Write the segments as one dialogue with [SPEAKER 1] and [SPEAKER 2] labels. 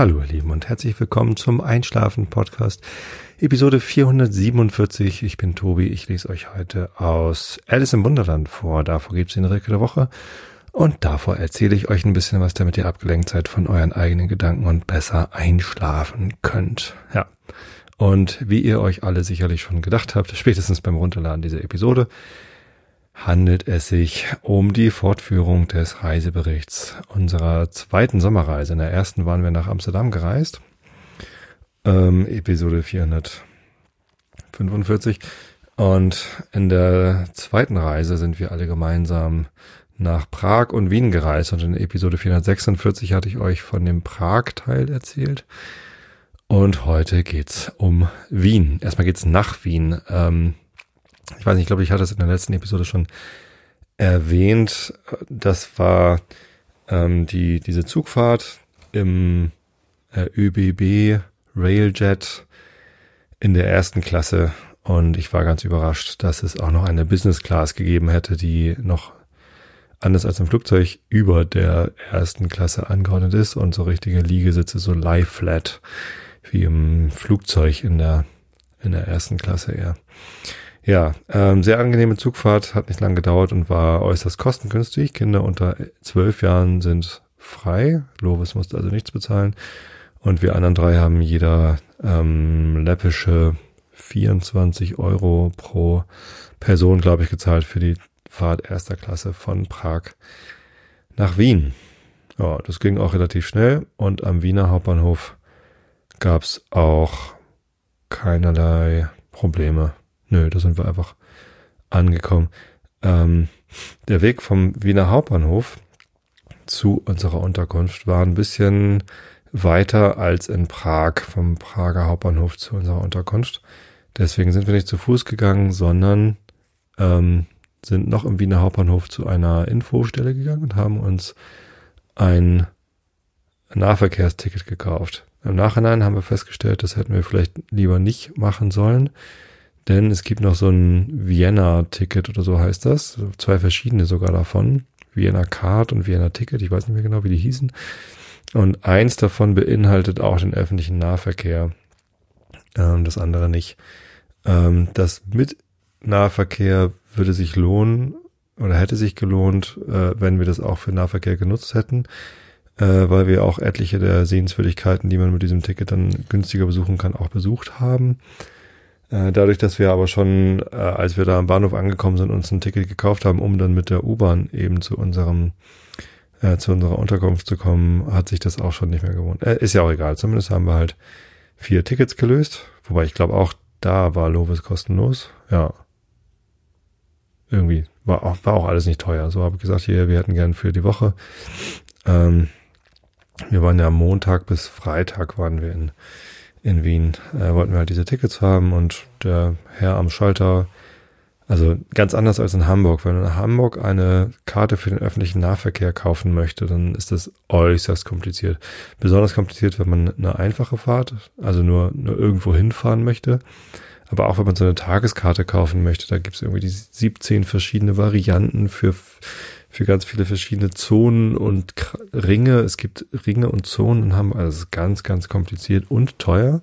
[SPEAKER 1] Hallo ihr Lieben und herzlich willkommen zum Einschlafen Podcast Episode 447. Ich bin Tobi, ich lese euch heute aus Alice im Wunderland vor. Davor gibt es den Recke der Woche und davor erzähle ich euch ein bisschen was, damit ihr abgelenkt seid von euren eigenen Gedanken und besser einschlafen könnt. Ja. Und wie ihr euch alle sicherlich schon gedacht habt, spätestens beim Runterladen dieser Episode, handelt es sich um die Fortführung des Reiseberichts unserer zweiten Sommerreise. In der ersten waren wir nach Amsterdam gereist. Ähm, Episode 445. Und in der zweiten Reise sind wir alle gemeinsam nach Prag und Wien gereist. Und in Episode 446 hatte ich euch von dem Prag-Teil erzählt. Und heute geht's um Wien. Erstmal geht's nach Wien. Ähm, ich weiß nicht, ich glaube, ich hatte es in der letzten Episode schon erwähnt. Das war ähm, die, diese Zugfahrt im äh, ÖBB Railjet in der ersten Klasse. Und ich war ganz überrascht, dass es auch noch eine Business Class gegeben hätte, die noch anders als im Flugzeug über der ersten Klasse angeordnet ist und so richtige Liegesitze, so lie flat, wie im Flugzeug in der, in der ersten Klasse eher. Ja, ähm, sehr angenehme Zugfahrt, hat nicht lang gedauert und war äußerst kostengünstig. Kinder unter zwölf Jahren sind frei. Lovis musste also nichts bezahlen. Und wir anderen drei haben jeder ähm, läppische 24 Euro pro Person, glaube ich, gezahlt für die Fahrt erster Klasse von Prag nach Wien. Ja, das ging auch relativ schnell und am Wiener Hauptbahnhof gab's auch keinerlei Probleme. Nö, da sind wir einfach angekommen. Ähm, der Weg vom Wiener Hauptbahnhof zu unserer Unterkunft war ein bisschen weiter als in Prag, vom Prager Hauptbahnhof zu unserer Unterkunft. Deswegen sind wir nicht zu Fuß gegangen, sondern ähm, sind noch im Wiener Hauptbahnhof zu einer Infostelle gegangen und haben uns ein Nahverkehrsticket gekauft. Im Nachhinein haben wir festgestellt, das hätten wir vielleicht lieber nicht machen sollen, denn es gibt noch so ein Vienna-Ticket oder so heißt das. Zwei verschiedene sogar davon. Vienna Card und Vienna Ticket. Ich weiß nicht mehr genau, wie die hießen. Und eins davon beinhaltet auch den öffentlichen Nahverkehr. Ähm, das andere nicht. Ähm, das mit Nahverkehr würde sich lohnen oder hätte sich gelohnt, äh, wenn wir das auch für Nahverkehr genutzt hätten, äh, weil wir auch etliche der Sehenswürdigkeiten, die man mit diesem Ticket dann günstiger besuchen kann, auch besucht haben. Äh, dadurch, dass wir aber schon, äh, als wir da am Bahnhof angekommen sind, uns ein Ticket gekauft haben, um dann mit der U-Bahn eben zu unserem äh, zu unserer Unterkunft zu kommen, hat sich das auch schon nicht mehr gewohnt. Äh, ist ja auch egal. Zumindest haben wir halt vier Tickets gelöst. Wobei ich glaube auch da war Lovis kostenlos. Ja. Irgendwie war auch, war auch alles nicht teuer. So habe ich gesagt, hier, wir hätten gern für die Woche. Ähm, wir waren ja Montag bis Freitag waren wir in in Wien äh, wollten wir halt diese Tickets haben und der Herr am Schalter, also ganz anders als in Hamburg. Wenn man in Hamburg eine Karte für den öffentlichen Nahverkehr kaufen möchte, dann ist das äußerst kompliziert. Besonders kompliziert, wenn man eine einfache Fahrt, also nur, nur irgendwo hinfahren möchte. Aber auch wenn man so eine Tageskarte kaufen möchte, da gibt es irgendwie die 17 verschiedene Varianten für für ganz viele verschiedene Zonen und Ringe. Es gibt Ringe und Zonen und haben, es ist ganz, ganz kompliziert und teuer.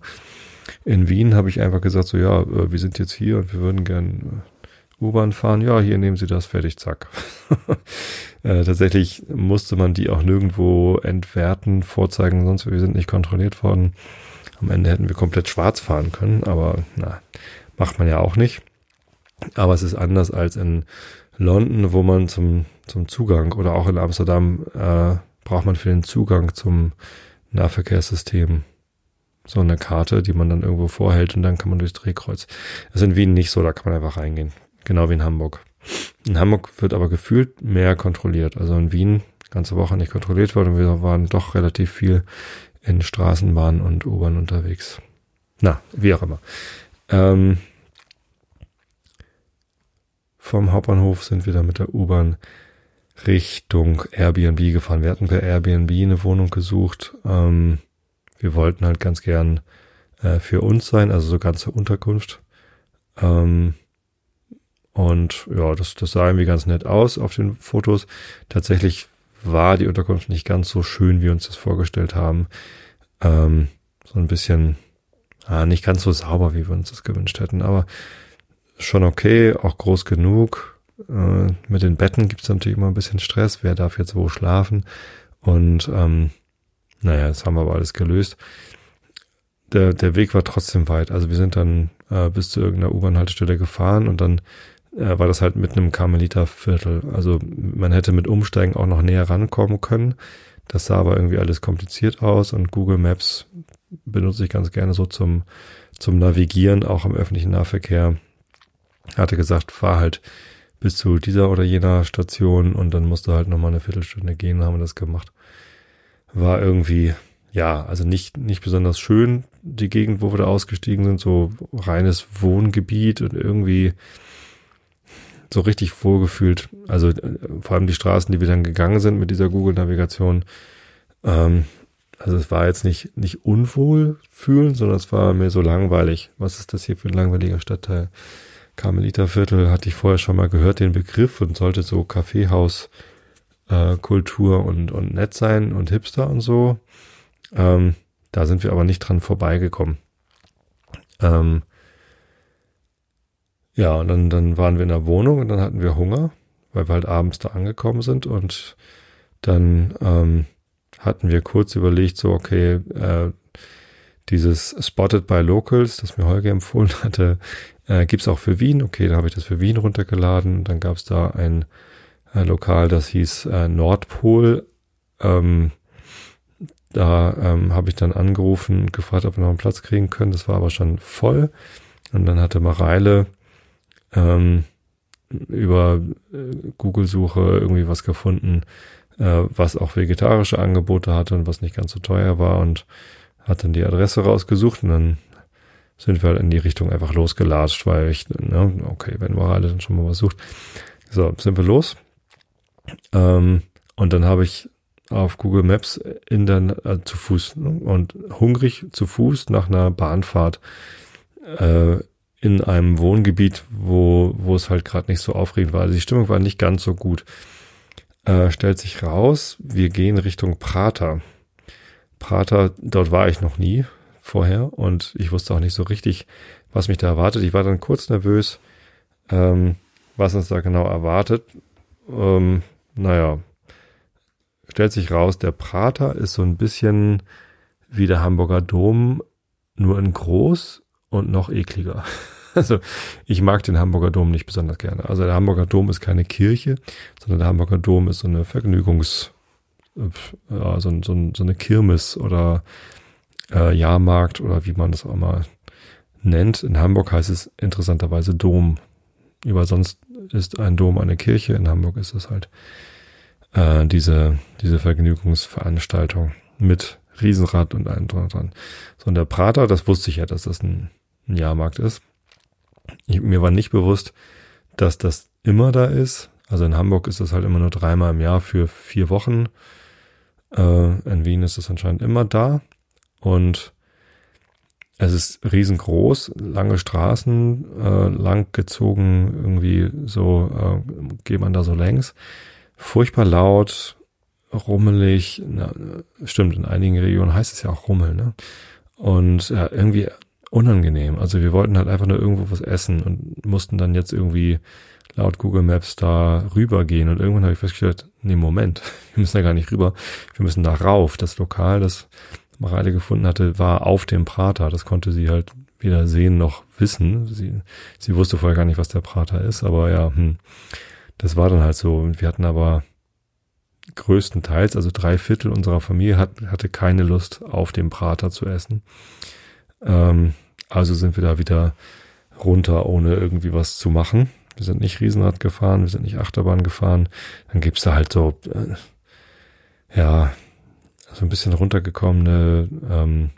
[SPEAKER 1] In Wien habe ich einfach gesagt, so ja, äh, wir sind jetzt hier und wir würden gern äh, U-Bahn fahren. Ja, hier nehmen Sie das, fertig, zack. äh, tatsächlich musste man die auch nirgendwo entwerten, vorzeigen, sonst wir sind nicht kontrolliert worden. Am Ende hätten wir komplett schwarz fahren können, aber na, macht man ja auch nicht. Aber es ist anders als in London, wo man zum, zum Zugang oder auch in Amsterdam äh, braucht man für den Zugang zum Nahverkehrssystem so eine Karte, die man dann irgendwo vorhält und dann kann man durchs Drehkreuz. Das ist in Wien nicht so, da kann man einfach reingehen. Genau wie in Hamburg. In Hamburg wird aber gefühlt mehr kontrolliert. Also in Wien ganze Woche nicht kontrolliert worden wir waren doch relativ viel in Straßenbahn und U-Bahn unterwegs. Na, wie auch immer. Ähm, vom Hauptbahnhof sind wir dann mit der U-Bahn Richtung Airbnb gefahren. Wir hatten per Airbnb eine Wohnung gesucht. Ähm, wir wollten halt ganz gern äh, für uns sein, also so ganze Unterkunft. Ähm, und ja, das, das sah irgendwie ganz nett aus auf den Fotos. Tatsächlich war die Unterkunft nicht ganz so schön, wie wir uns das vorgestellt haben. Ähm, so ein bisschen, ah, nicht ganz so sauber, wie wir uns das gewünscht hätten, aber schon okay, auch groß genug. Äh, mit den Betten gibt es natürlich immer ein bisschen Stress, wer darf jetzt wo schlafen. Und ähm, naja, das haben wir aber alles gelöst. Der, der Weg war trotzdem weit. Also wir sind dann äh, bis zu irgendeiner U-Bahn-Haltestelle gefahren und dann äh, war das halt mitten im Karmeliterviertel. Also man hätte mit Umsteigen auch noch näher rankommen können. Das sah aber irgendwie alles kompliziert aus und Google Maps benutze ich ganz gerne so zum, zum Navigieren, auch im öffentlichen Nahverkehr. Hatte gesagt, fahr halt bis zu dieser oder jener Station und dann musst du halt nochmal eine Viertelstunde gehen, haben wir das gemacht. War irgendwie, ja, also nicht, nicht besonders schön, die Gegend, wo wir da ausgestiegen sind, so reines Wohngebiet und irgendwie so richtig wohlgefühlt. Also äh, vor allem die Straßen, die wir dann gegangen sind mit dieser Google-Navigation. Ähm, also es war jetzt nicht, nicht unwohl fühlen, sondern es war mir so langweilig. Was ist das hier für ein langweiliger Stadtteil? Karmeliterviertel hatte ich vorher schon mal gehört, den Begriff und sollte so Kaffeehaus äh, Kultur und, und nett sein und Hipster und so. Ähm, da sind wir aber nicht dran vorbeigekommen. Ähm, ja, und dann, dann waren wir in der Wohnung und dann hatten wir Hunger, weil wir halt abends da angekommen sind und dann ähm, hatten wir kurz überlegt, so, okay, äh, dieses Spotted by Locals, das mir Holger empfohlen hatte, äh, gibt's auch für Wien. Okay, dann habe ich das für Wien runtergeladen. Dann gab's da ein äh, Lokal, das hieß äh, Nordpol. Ähm, da ähm, habe ich dann angerufen und gefragt, ob wir noch einen Platz kriegen können. Das war aber schon voll. Und dann hatte Mareile ähm, über äh, Google-Suche irgendwie was gefunden, äh, was auch vegetarische Angebote hatte und was nicht ganz so teuer war und hat dann die Adresse rausgesucht und dann sind wir halt in die Richtung einfach losgelatscht, weil ich, ne, okay, wenn Morale dann schon mal was sucht. So, sind wir los. Ähm, und dann habe ich auf Google Maps in der, äh, zu Fuß ne, und hungrig zu Fuß nach einer Bahnfahrt äh, in einem Wohngebiet, wo, wo es halt gerade nicht so aufregend war. Also die Stimmung war nicht ganz so gut. Äh, stellt sich raus, wir gehen Richtung Prater. Prater, dort war ich noch nie vorher und ich wusste auch nicht so richtig, was mich da erwartet. Ich war dann kurz nervös, ähm, was uns da genau erwartet. Ähm, naja, stellt sich raus, der Prater ist so ein bisschen wie der Hamburger Dom, nur in groß und noch ekliger. Also ich mag den Hamburger Dom nicht besonders gerne. Also der Hamburger Dom ist keine Kirche, sondern der Hamburger Dom ist so eine Vergnügungs, ja, so, so, so eine Kirmes oder äh, Jahrmarkt oder wie man das auch mal nennt. In Hamburg heißt es interessanterweise Dom. Über sonst ist ein Dom eine Kirche. In Hamburg ist es halt äh, diese, diese Vergnügungsveranstaltung mit Riesenrad und allem dran. So, und der Prater, das wusste ich ja, dass das ein ein Jahrmarkt ist. Ich, mir war nicht bewusst, dass das immer da ist. Also in Hamburg ist das halt immer nur dreimal im Jahr für vier Wochen. Äh, in Wien ist es anscheinend immer da. Und es ist riesengroß, lange Straßen, äh, lang gezogen, irgendwie so äh, geht man da so längs. Furchtbar laut, rummelig. Na, stimmt, in einigen Regionen heißt es ja auch Rummel, ne? Und ja, irgendwie unangenehm. Also wir wollten halt einfach nur irgendwo was essen und mussten dann jetzt irgendwie laut Google Maps da rübergehen. Und irgendwann habe ich festgestellt, nee, Moment, wir müssen da gar nicht rüber. Wir müssen da rauf. Das Lokal, das Mareile gefunden hatte, war auf dem Prater. Das konnte sie halt weder sehen noch wissen. Sie, sie wusste vorher gar nicht, was der Prater ist, aber ja, hm, das war dann halt so. Und wir hatten aber größtenteils, also drei Viertel unserer Familie hat, hatte keine Lust, auf dem Prater zu essen. Ähm, also sind wir da wieder runter, ohne irgendwie was zu machen. Wir sind nicht Riesenrad gefahren, wir sind nicht Achterbahn gefahren. Dann gibt's da halt so, äh, ja, so ein bisschen runtergekommene ähm,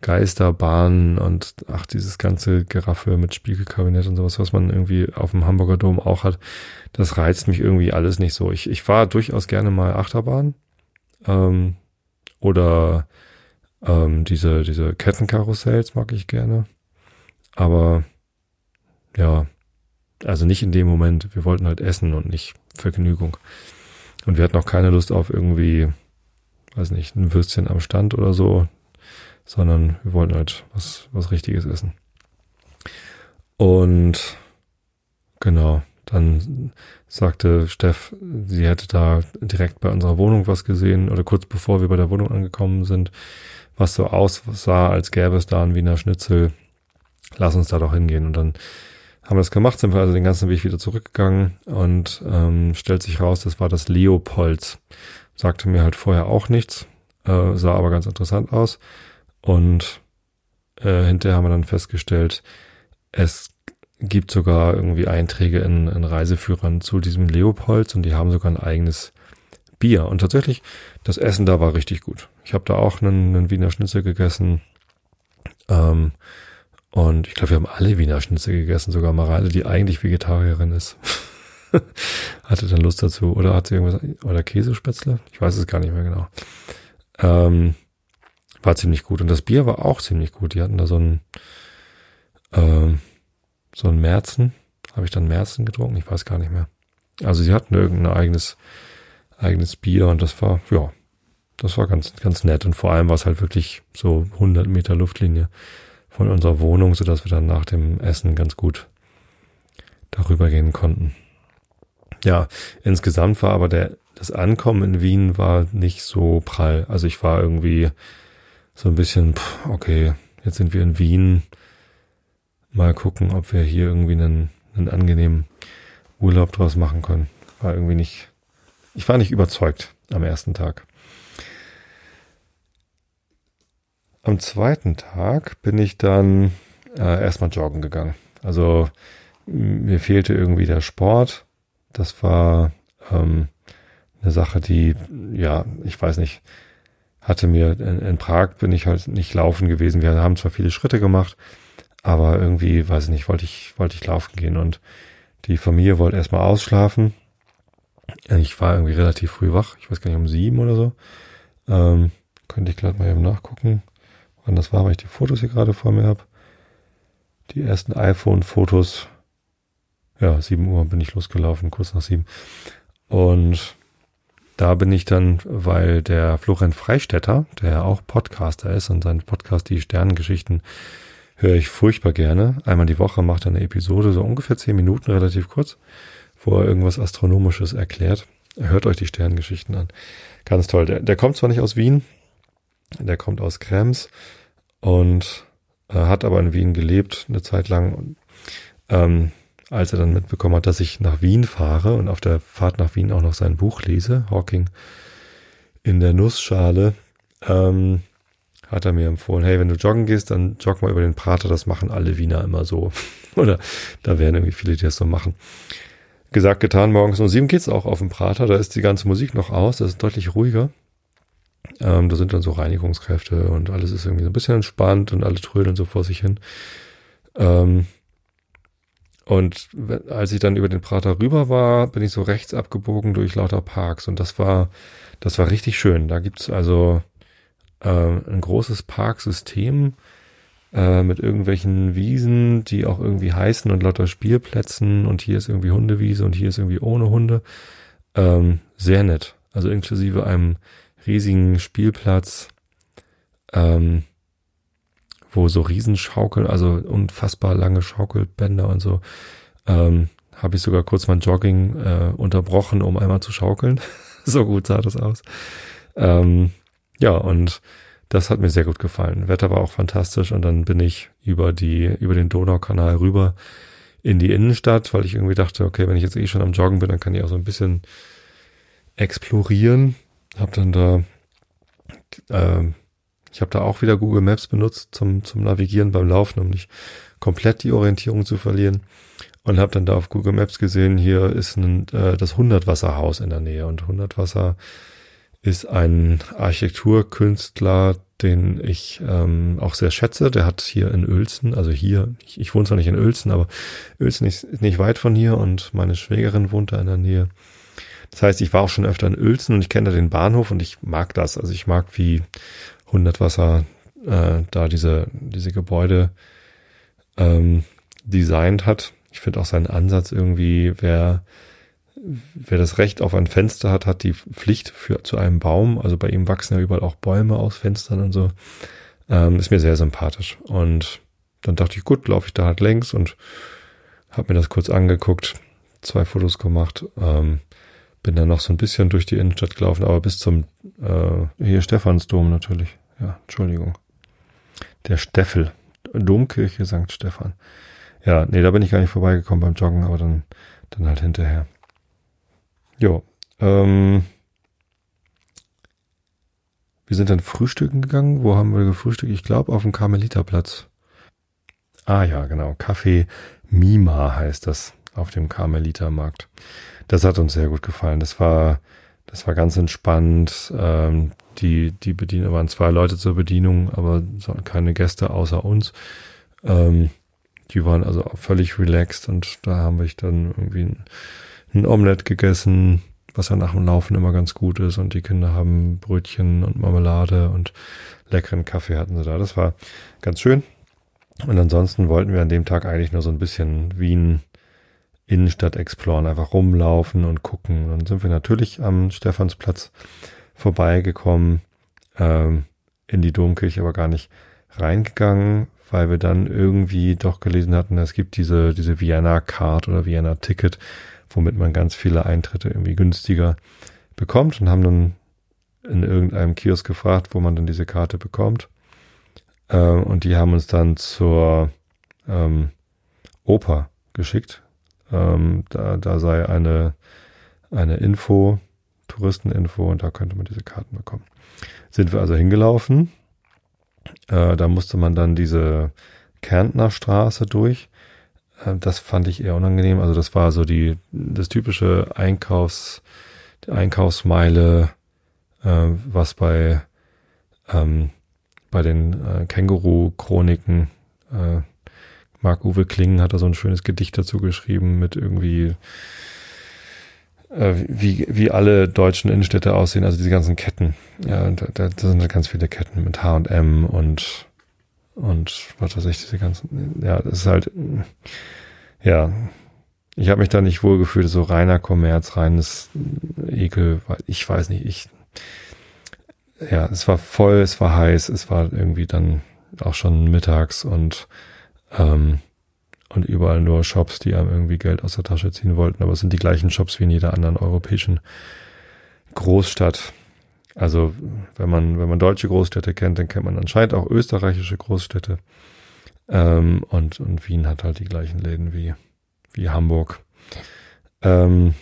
[SPEAKER 1] Geisterbahnen und ach, dieses ganze Geraffe mit Spiegelkabinett und sowas, was man irgendwie auf dem Hamburger Dom auch hat, das reizt mich irgendwie alles nicht so. Ich, ich fahre durchaus gerne mal Achterbahn ähm, oder ähm, diese, diese Kettenkarussells mag ich gerne. Aber ja, also nicht in dem Moment. Wir wollten halt essen und nicht Vergnügung. Und wir hatten auch keine Lust auf irgendwie, weiß nicht, ein Würstchen am Stand oder so. sondern wir wollten halt was, was Richtiges essen. Und genau, dann sagte Steff, sie hätte da direkt bei unserer Wohnung was gesehen oder kurz bevor wir bei der Wohnung angekommen sind, was so aussah, als gäbe es da ein Wiener Schnitzel. Lass uns da doch hingehen. Und dann haben wir das gemacht, sind wir also den ganzen Weg wieder zurückgegangen und ähm, stellt sich raus, das war das Leopolds. Sagte mir halt vorher auch nichts, äh, sah aber ganz interessant aus. Und äh, hinterher haben wir dann festgestellt, es gibt sogar irgendwie Einträge in, in Reiseführern zu diesem Leopolds und die haben sogar ein eigenes Bier. Und tatsächlich, das Essen da war richtig gut. Ich habe da auch einen, einen Wiener Schnitzel gegessen. Ähm, und ich glaube, wir haben alle Wiener Schnitzel gegessen, sogar Mareile, die eigentlich Vegetarierin ist. hatte dann Lust dazu. Oder hat sie irgendwas, oder Käsespätzle? Ich weiß es gar nicht mehr genau. Ähm, war ziemlich gut. Und das Bier war auch ziemlich gut. Die hatten da so ein, ähm, so ein Märzen. Habe ich dann Märzen getrunken? Ich weiß gar nicht mehr. Also sie hatten irgendein eigenes, eigenes Bier und das war, ja, das war ganz, ganz nett. Und vor allem war es halt wirklich so 100 Meter Luftlinie von unserer Wohnung, so dass wir dann nach dem Essen ganz gut darüber gehen konnten. Ja, insgesamt war aber der, das Ankommen in Wien war nicht so prall. Also ich war irgendwie so ein bisschen, okay, jetzt sind wir in Wien. Mal gucken, ob wir hier irgendwie einen, einen angenehmen Urlaub draus machen können. War irgendwie nicht, ich war nicht überzeugt am ersten Tag. Am zweiten Tag bin ich dann äh, erstmal joggen gegangen. Also mir fehlte irgendwie der Sport. Das war ähm, eine Sache, die, ja, ich weiß nicht, hatte mir in, in, Prag bin ich halt nicht laufen gewesen. Wir haben zwar viele Schritte gemacht, aber irgendwie, weiß ich nicht, wollte ich, wollte ich laufen gehen und die Familie wollte erstmal ausschlafen. Ich war irgendwie relativ früh wach, ich weiß gar nicht, um sieben oder so. Ähm, könnte ich gerade mal eben nachgucken wann das war, weil ich die Fotos hier gerade vor mir habe. Die ersten iPhone-Fotos. Ja, 7 Uhr bin ich losgelaufen, kurz nach 7. Und da bin ich dann, weil der Florian Freistetter, der auch Podcaster ist und seinen Podcast Die Sternengeschichten höre ich furchtbar gerne. Einmal die Woche macht er eine Episode, so ungefähr 10 Minuten, relativ kurz, wo er irgendwas Astronomisches erklärt. Hört euch die Sternengeschichten an. Ganz toll. Der, der kommt zwar nicht aus Wien, der kommt aus Krems und äh, hat aber in Wien gelebt eine Zeit lang. Und, ähm, als er dann mitbekommen hat, dass ich nach Wien fahre und auf der Fahrt nach Wien auch noch sein Buch lese, Hawking in der Nussschale, ähm, hat er mir empfohlen, hey, wenn du joggen gehst, dann jogg mal über den Prater, das machen alle Wiener immer so. Oder da werden irgendwie viele, die das so machen. Gesagt, getan, morgens um sieben geht's auch auf dem Prater, da ist die ganze Musik noch aus, das ist deutlich ruhiger. Ähm, da sind dann so Reinigungskräfte und alles ist irgendwie so ein bisschen entspannt und alle trödeln so vor sich hin. Ähm, und als ich dann über den Prater rüber war, bin ich so rechts abgebogen durch lauter Parks und das war, das war richtig schön. Da gibt's also äh, ein großes Parksystem äh, mit irgendwelchen Wiesen, die auch irgendwie heißen und lauter Spielplätzen und hier ist irgendwie Hundewiese und hier ist irgendwie ohne Hunde. Ähm, sehr nett. Also inklusive einem riesigen Spielplatz, ähm, wo so Riesenschaukel, also unfassbar lange Schaukelbänder und so, ähm, habe ich sogar kurz mein Jogging äh, unterbrochen, um einmal zu schaukeln. so gut sah das aus. Ähm, ja, und das hat mir sehr gut gefallen. Wetter war auch fantastisch und dann bin ich über die, über den Donaukanal rüber in die Innenstadt, weil ich irgendwie dachte, okay, wenn ich jetzt eh schon am Joggen bin, dann kann ich auch so ein bisschen explorieren habe dann da, äh, ich habe da auch wieder Google Maps benutzt zum, zum Navigieren beim Laufen, um nicht komplett die Orientierung zu verlieren. Und habe dann da auf Google Maps gesehen, hier ist ein, äh, das Hundertwasserhaus in der Nähe. Und Hundertwasser ist ein Architekturkünstler, den ich ähm, auch sehr schätze. Der hat hier in Uelzen, also hier, ich, ich wohne zwar nicht in Uelzen, aber Uelzen ist nicht weit von hier und meine Schwägerin wohnt da in der Nähe. Das heißt, ich war auch schon öfter in Uelzen und ich kenne da den Bahnhof und ich mag das. Also ich mag, wie Hundertwasser äh, da diese, diese Gebäude ähm, designt hat. Ich finde auch seinen Ansatz irgendwie, wer, wer das Recht auf ein Fenster hat, hat die Pflicht für zu einem Baum. Also bei ihm wachsen ja überall auch Bäume aus Fenstern und so. Ähm, ist mir sehr sympathisch. Und dann dachte ich, gut, laufe ich da halt längs und habe mir das kurz angeguckt, zwei Fotos gemacht, ähm, bin dann noch so ein bisschen durch die Innenstadt gelaufen, aber bis zum äh, hier Stephansdom natürlich. Ja, Entschuldigung. Der Steffel. Domkirche St. Stephan. Ja, nee, da bin ich gar nicht vorbeigekommen beim Joggen, aber dann, dann halt hinterher. Jo, ähm, wir sind dann frühstücken gegangen. Wo haben wir gefrühstückt? Ich glaube auf dem Karmeliterplatz. Ah ja, genau. Café Mima heißt das auf dem Karmelitermarkt. Das hat uns sehr gut gefallen. Das war, das war ganz entspannt. Ähm, die, die Bediener waren zwei Leute zur Bedienung, aber keine Gäste außer uns. Ähm, die waren also völlig relaxed und da haben wir dann irgendwie ein, ein Omelett gegessen, was ja nach dem Laufen immer ganz gut ist und die Kinder haben Brötchen und Marmelade und leckeren Kaffee hatten sie da. Das war ganz schön. Und ansonsten wollten wir an dem Tag eigentlich nur so ein bisschen Wien Innenstadt exploren, einfach rumlaufen und gucken. Dann sind wir natürlich am Stephansplatz vorbeigekommen, ähm, in die Domkirche aber gar nicht reingegangen, weil wir dann irgendwie doch gelesen hatten, es gibt diese, diese Vienna Card oder Vienna Ticket, womit man ganz viele Eintritte irgendwie günstiger bekommt und haben dann in irgendeinem Kiosk gefragt, wo man dann diese Karte bekommt. Ähm, und die haben uns dann zur ähm, Oper geschickt. Ähm, da, da sei eine, eine Info, Touristeninfo und da könnte man diese Karten bekommen. Sind wir also hingelaufen. Äh, da musste man dann diese Kärntner Straße durch. Äh, das fand ich eher unangenehm. Also das war so die, das typische Einkaufs, die Einkaufsmeile, äh, was bei, ähm, bei den äh, Känguru-Chroniken, äh, Marc-Uwe Klingen hat da so ein schönes Gedicht dazu geschrieben mit irgendwie äh, wie, wie alle deutschen Innenstädte aussehen, also diese ganzen Ketten. Ja, da, da sind halt ganz viele Ketten mit H&M und und was weiß ich, diese ganzen, ja, das ist halt, ja, ich habe mich da nicht wohl gefühlt, so reiner Kommerz, reines Ekel, ich weiß nicht, ich, ja, es war voll, es war heiß, es war irgendwie dann auch schon mittags und ähm, und überall nur Shops, die einem irgendwie Geld aus der Tasche ziehen wollten. Aber es sind die gleichen Shops wie in jeder anderen europäischen Großstadt. Also wenn man, wenn man deutsche Großstädte kennt, dann kennt man anscheinend auch österreichische Großstädte. Ähm, und, und Wien hat halt die gleichen Läden wie, wie Hamburg. Ähm,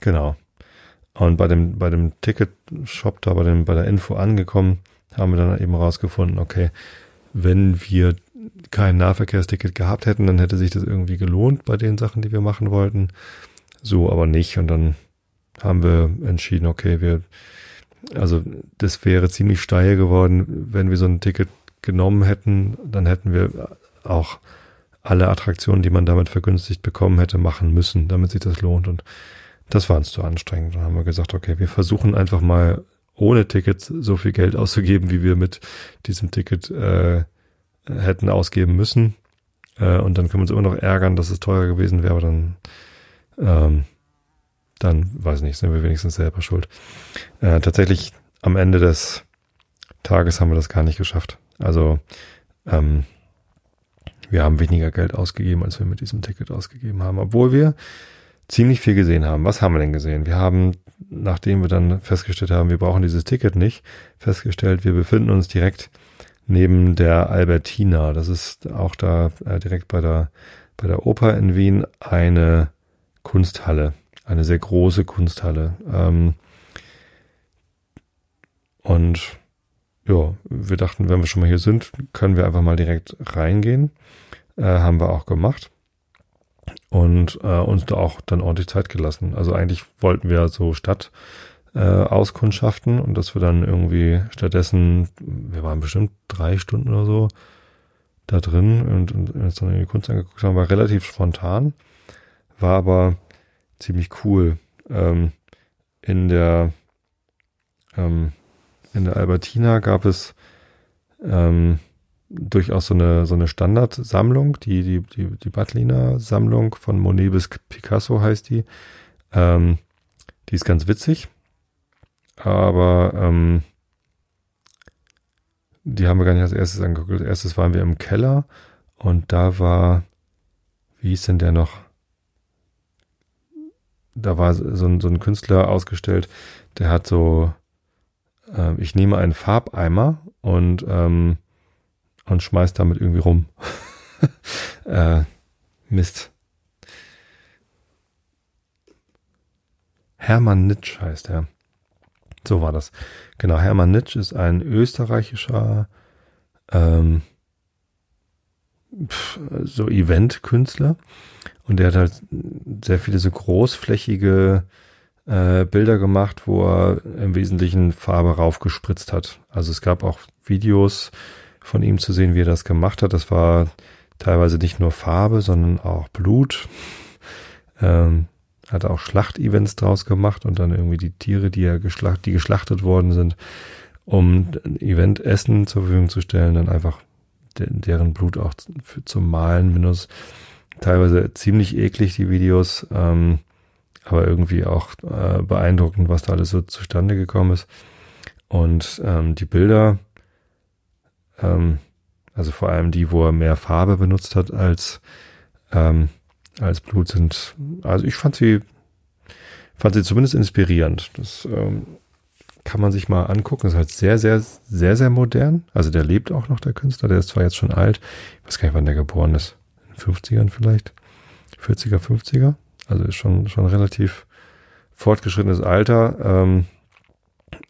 [SPEAKER 1] genau. Und bei dem, bei dem Ticket-Shop da, bei dem, bei der Info angekommen, haben wir dann eben rausgefunden, okay, wenn wir kein Nahverkehrsticket gehabt hätten, dann hätte sich das irgendwie gelohnt bei den Sachen, die wir machen wollten. So aber nicht. Und dann haben wir entschieden, okay, wir, also das wäre ziemlich steil geworden, wenn wir so ein Ticket genommen hätten, dann hätten wir auch alle Attraktionen, die man damit vergünstigt bekommen hätte, machen müssen, damit sich das lohnt. Und das war uns zu anstrengend. Dann haben wir gesagt, okay, wir versuchen einfach mal ohne Ticket so viel Geld auszugeben, wie wir mit diesem Ticket äh, hätten ausgeben müssen. Äh, und dann können wir uns immer noch ärgern, dass es teurer gewesen wäre, aber dann, ähm, dann, weiß nicht, sind wir wenigstens selber schuld. Äh, tatsächlich am Ende des Tages haben wir das gar nicht geschafft. Also ähm, wir haben weniger Geld ausgegeben, als wir mit diesem Ticket ausgegeben haben, obwohl wir ziemlich viel gesehen haben. Was haben wir denn gesehen? Wir haben, nachdem wir dann festgestellt haben, wir brauchen dieses Ticket nicht, festgestellt, wir befinden uns direkt neben der Albertina. Das ist auch da äh, direkt bei der, bei der Oper in Wien eine Kunsthalle, eine sehr große Kunsthalle. Ähm, und ja, wir dachten, wenn wir schon mal hier sind, können wir einfach mal direkt reingehen. Äh, haben wir auch gemacht und äh, uns da auch dann ordentlich Zeit gelassen. Also eigentlich wollten wir so Stadt äh, auskundschaften und dass wir dann irgendwie stattdessen, wir waren bestimmt drei Stunden oder so da drin und, und uns dann irgendwie Kunst angeguckt haben, war relativ spontan, war aber ziemlich cool. Ähm, in der ähm, in der Albertina gab es ähm, durchaus so eine so eine Standardsammlung, die die die die Batliner Sammlung von Monet bis Picasso heißt die. Ähm, die ist ganz witzig aber ähm, die haben wir gar nicht als erstes angeguckt. Als erstes waren wir im Keller und da war, wie hieß denn der noch? Da war so ein, so ein Künstler ausgestellt, der hat so, äh, ich nehme einen Farbeimer und, ähm, und schmeiß damit irgendwie rum. äh, Mist. Hermann Nitsch heißt er. So war das. Genau, Hermann Nitsch ist ein österreichischer ähm, so Event-Künstler und der hat halt sehr viele so großflächige äh, Bilder gemacht, wo er im Wesentlichen Farbe raufgespritzt hat. Also es gab auch Videos von ihm zu sehen, wie er das gemacht hat. Das war teilweise nicht nur Farbe, sondern auch Blut. Ähm, hat auch Schlachtevents draus gemacht und dann irgendwie die Tiere, die er geschlacht, die geschlachtet worden sind, um ein Event Essen zur Verfügung zu stellen, dann einfach de deren Blut auch zum Malen benutzt. Teilweise ziemlich eklig, die Videos, ähm, aber irgendwie auch äh, beeindruckend, was da alles so zustande gekommen ist. Und ähm, die Bilder, ähm, also vor allem die, wo er mehr Farbe benutzt hat als ähm, als Blut sind. Also ich fand sie, fand sie zumindest inspirierend. Das ähm, kann man sich mal angucken. Das ist halt sehr, sehr, sehr, sehr modern. Also der lebt auch noch, der Künstler. Der ist zwar jetzt schon alt. Ich weiß gar nicht, wann der geboren ist. In den 50ern vielleicht. 40er, 50er. Also ist schon, schon relativ fortgeschrittenes Alter. Ähm,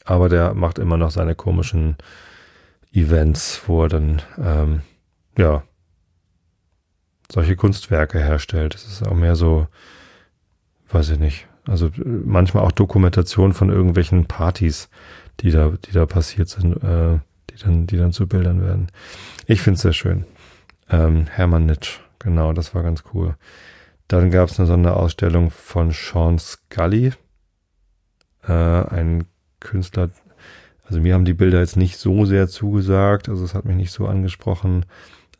[SPEAKER 1] aber der macht immer noch seine komischen Events, wo er dann, ähm, ja, solche Kunstwerke herstellt. Es ist auch mehr so, weiß ich nicht, also manchmal auch Dokumentation von irgendwelchen Partys, die da, die da passiert sind, äh, die dann, die dann zu Bildern werden. Ich finde es sehr schön. Ähm, Hermann Nitsch, genau, das war ganz cool. Dann gab es eine Sonderausstellung von Sean Scully, äh, ein Künstler. Also mir haben die Bilder jetzt nicht so sehr zugesagt, also es hat mich nicht so angesprochen.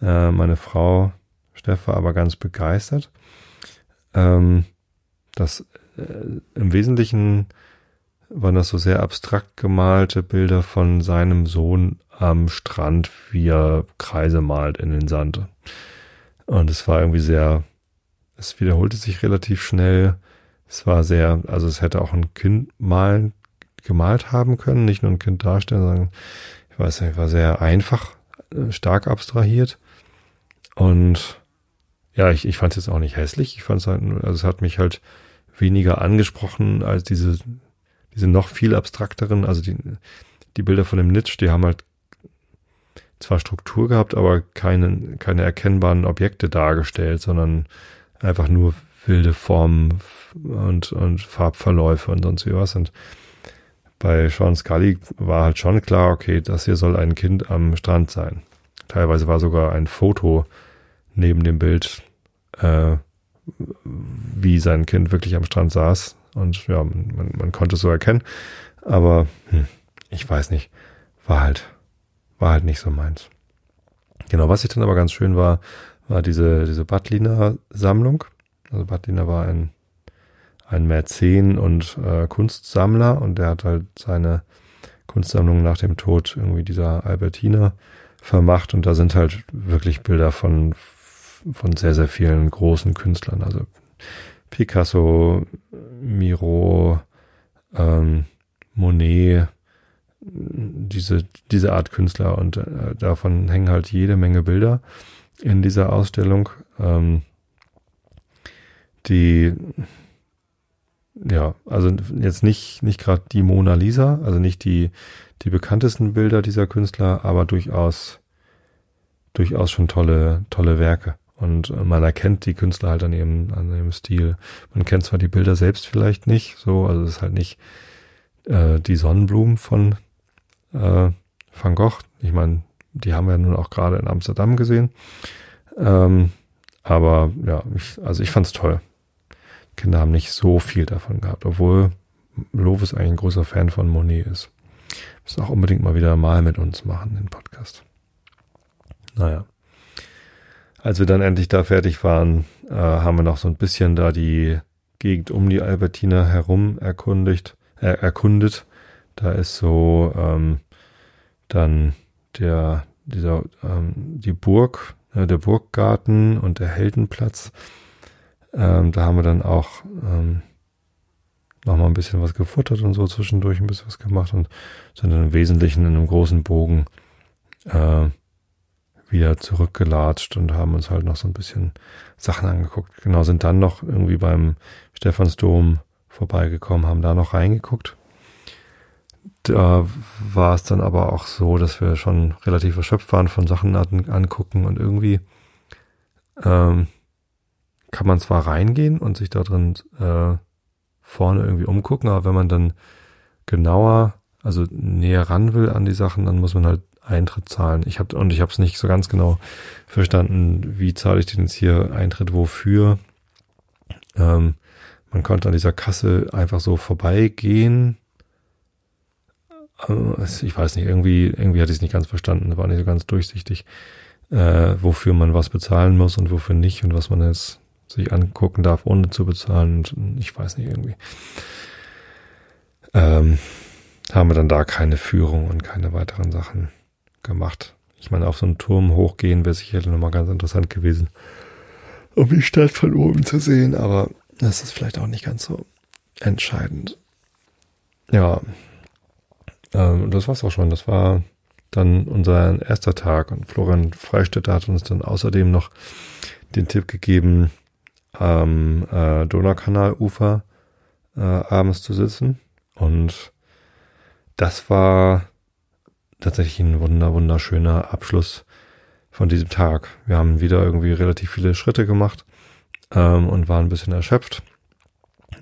[SPEAKER 1] Äh, meine Frau Steff war aber ganz begeistert. Ähm, das äh, im Wesentlichen waren das so sehr abstrakt gemalte Bilder von seinem Sohn am Strand, wie er Kreise malt in den Sand. Und es war irgendwie sehr, es wiederholte sich relativ schnell. Es war sehr, also es hätte auch ein Kind malen, gemalt haben können, nicht nur ein Kind darstellen, sondern ich weiß nicht, war sehr einfach, äh, stark abstrahiert. Und ja, ich, ich fand es jetzt auch nicht hässlich. Ich fand es halt, also es hat mich halt weniger angesprochen als diese, diese noch viel abstrakteren, also die, die Bilder von dem Nitsch, die haben halt zwar Struktur gehabt, aber keine, keine erkennbaren Objekte dargestellt, sondern einfach nur wilde Formen und, und Farbverläufe und sonst wie was. Und bei Sean Scully war halt schon klar, okay, das hier soll ein Kind am Strand sein. Teilweise war sogar ein Foto neben dem Bild äh, wie sein Kind wirklich am Strand saß. Und ja, man, man konnte es so erkennen. Aber hm, ich weiß nicht, war halt, war halt nicht so meins. Genau, was ich dann aber ganz schön war, war diese, diese Badliner Sammlung. Also Badliner war ein, ein Mäzen und äh, Kunstsammler und der hat halt seine Kunstsammlung nach dem Tod irgendwie dieser Albertine vermacht und da sind halt wirklich Bilder von von sehr, sehr vielen großen Künstlern. Also Picasso, Miro, ähm, Monet, diese, diese Art Künstler und äh, davon hängen halt jede Menge Bilder in dieser Ausstellung. Ähm, die ja, also jetzt nicht, nicht gerade die Mona Lisa, also nicht die, die bekanntesten Bilder dieser Künstler, aber durchaus, durchaus schon tolle, tolle Werke. Und äh, man erkennt die Künstler halt an ihrem, an ihrem Stil. Man kennt zwar die Bilder selbst vielleicht nicht, so, also es ist halt nicht äh, die Sonnenblumen von äh, Van Gogh. Ich meine, die haben wir nun auch gerade in Amsterdam gesehen. Ähm, aber ja, ich, also ich fand's toll. Kinder haben nicht so viel davon gehabt, obwohl Lovis eigentlich ein großer Fan von Monet ist. Müssen auch unbedingt mal wieder mal mit uns machen, den Podcast. Naja. Als wir dann endlich da fertig waren, äh, haben wir noch so ein bisschen da die Gegend um die Albertina herum erkundigt, äh, erkundet. Da ist so ähm, dann der, dieser, ähm, die Burg, äh, der Burggarten und der Heldenplatz. Ähm, da haben wir dann auch ähm, nochmal ein bisschen was gefuttert und so zwischendurch ein bisschen was gemacht und sind dann im Wesentlichen in einem großen Bogen äh, wieder zurückgelatscht und haben uns halt noch so ein bisschen Sachen angeguckt. Genau, sind dann noch irgendwie beim Stephansdom vorbeigekommen, haben da noch reingeguckt. Da war es dann aber auch so, dass wir schon relativ erschöpft waren von Sachen an, angucken und irgendwie ähm, kann man zwar reingehen und sich da drin äh, vorne irgendwie umgucken, aber wenn man dann genauer, also näher ran will an die Sachen, dann muss man halt Eintritt zahlen. Ich habe und ich habe es nicht so ganz genau verstanden, wie zahle ich denn jetzt hier Eintritt wofür. Ähm, man konnte an dieser Kasse einfach so vorbeigehen. Äh, ich weiß nicht, irgendwie, irgendwie hatte ich es nicht ganz verstanden, war nicht so ganz durchsichtig, äh, wofür man was bezahlen muss und wofür nicht und was man jetzt sich angucken darf, ohne zu bezahlen. Ich weiß nicht, irgendwie. Ähm, haben wir dann da keine Führung und keine weiteren Sachen gemacht. Ich meine, auf so einen Turm hochgehen wäre sicherlich nochmal ganz interessant gewesen, um die Stadt von oben zu sehen, aber das ist vielleicht auch nicht ganz so entscheidend. Ja, ähm, das war's auch schon. Das war dann unser erster Tag und Florian Freistetter hat uns dann außerdem noch den Tipp gegeben, am äh, Donaukanalufer äh, abends zu sitzen. Und das war tatsächlich ein wunder, wunderschöner Abschluss von diesem Tag. Wir haben wieder irgendwie relativ viele Schritte gemacht ähm, und waren ein bisschen erschöpft.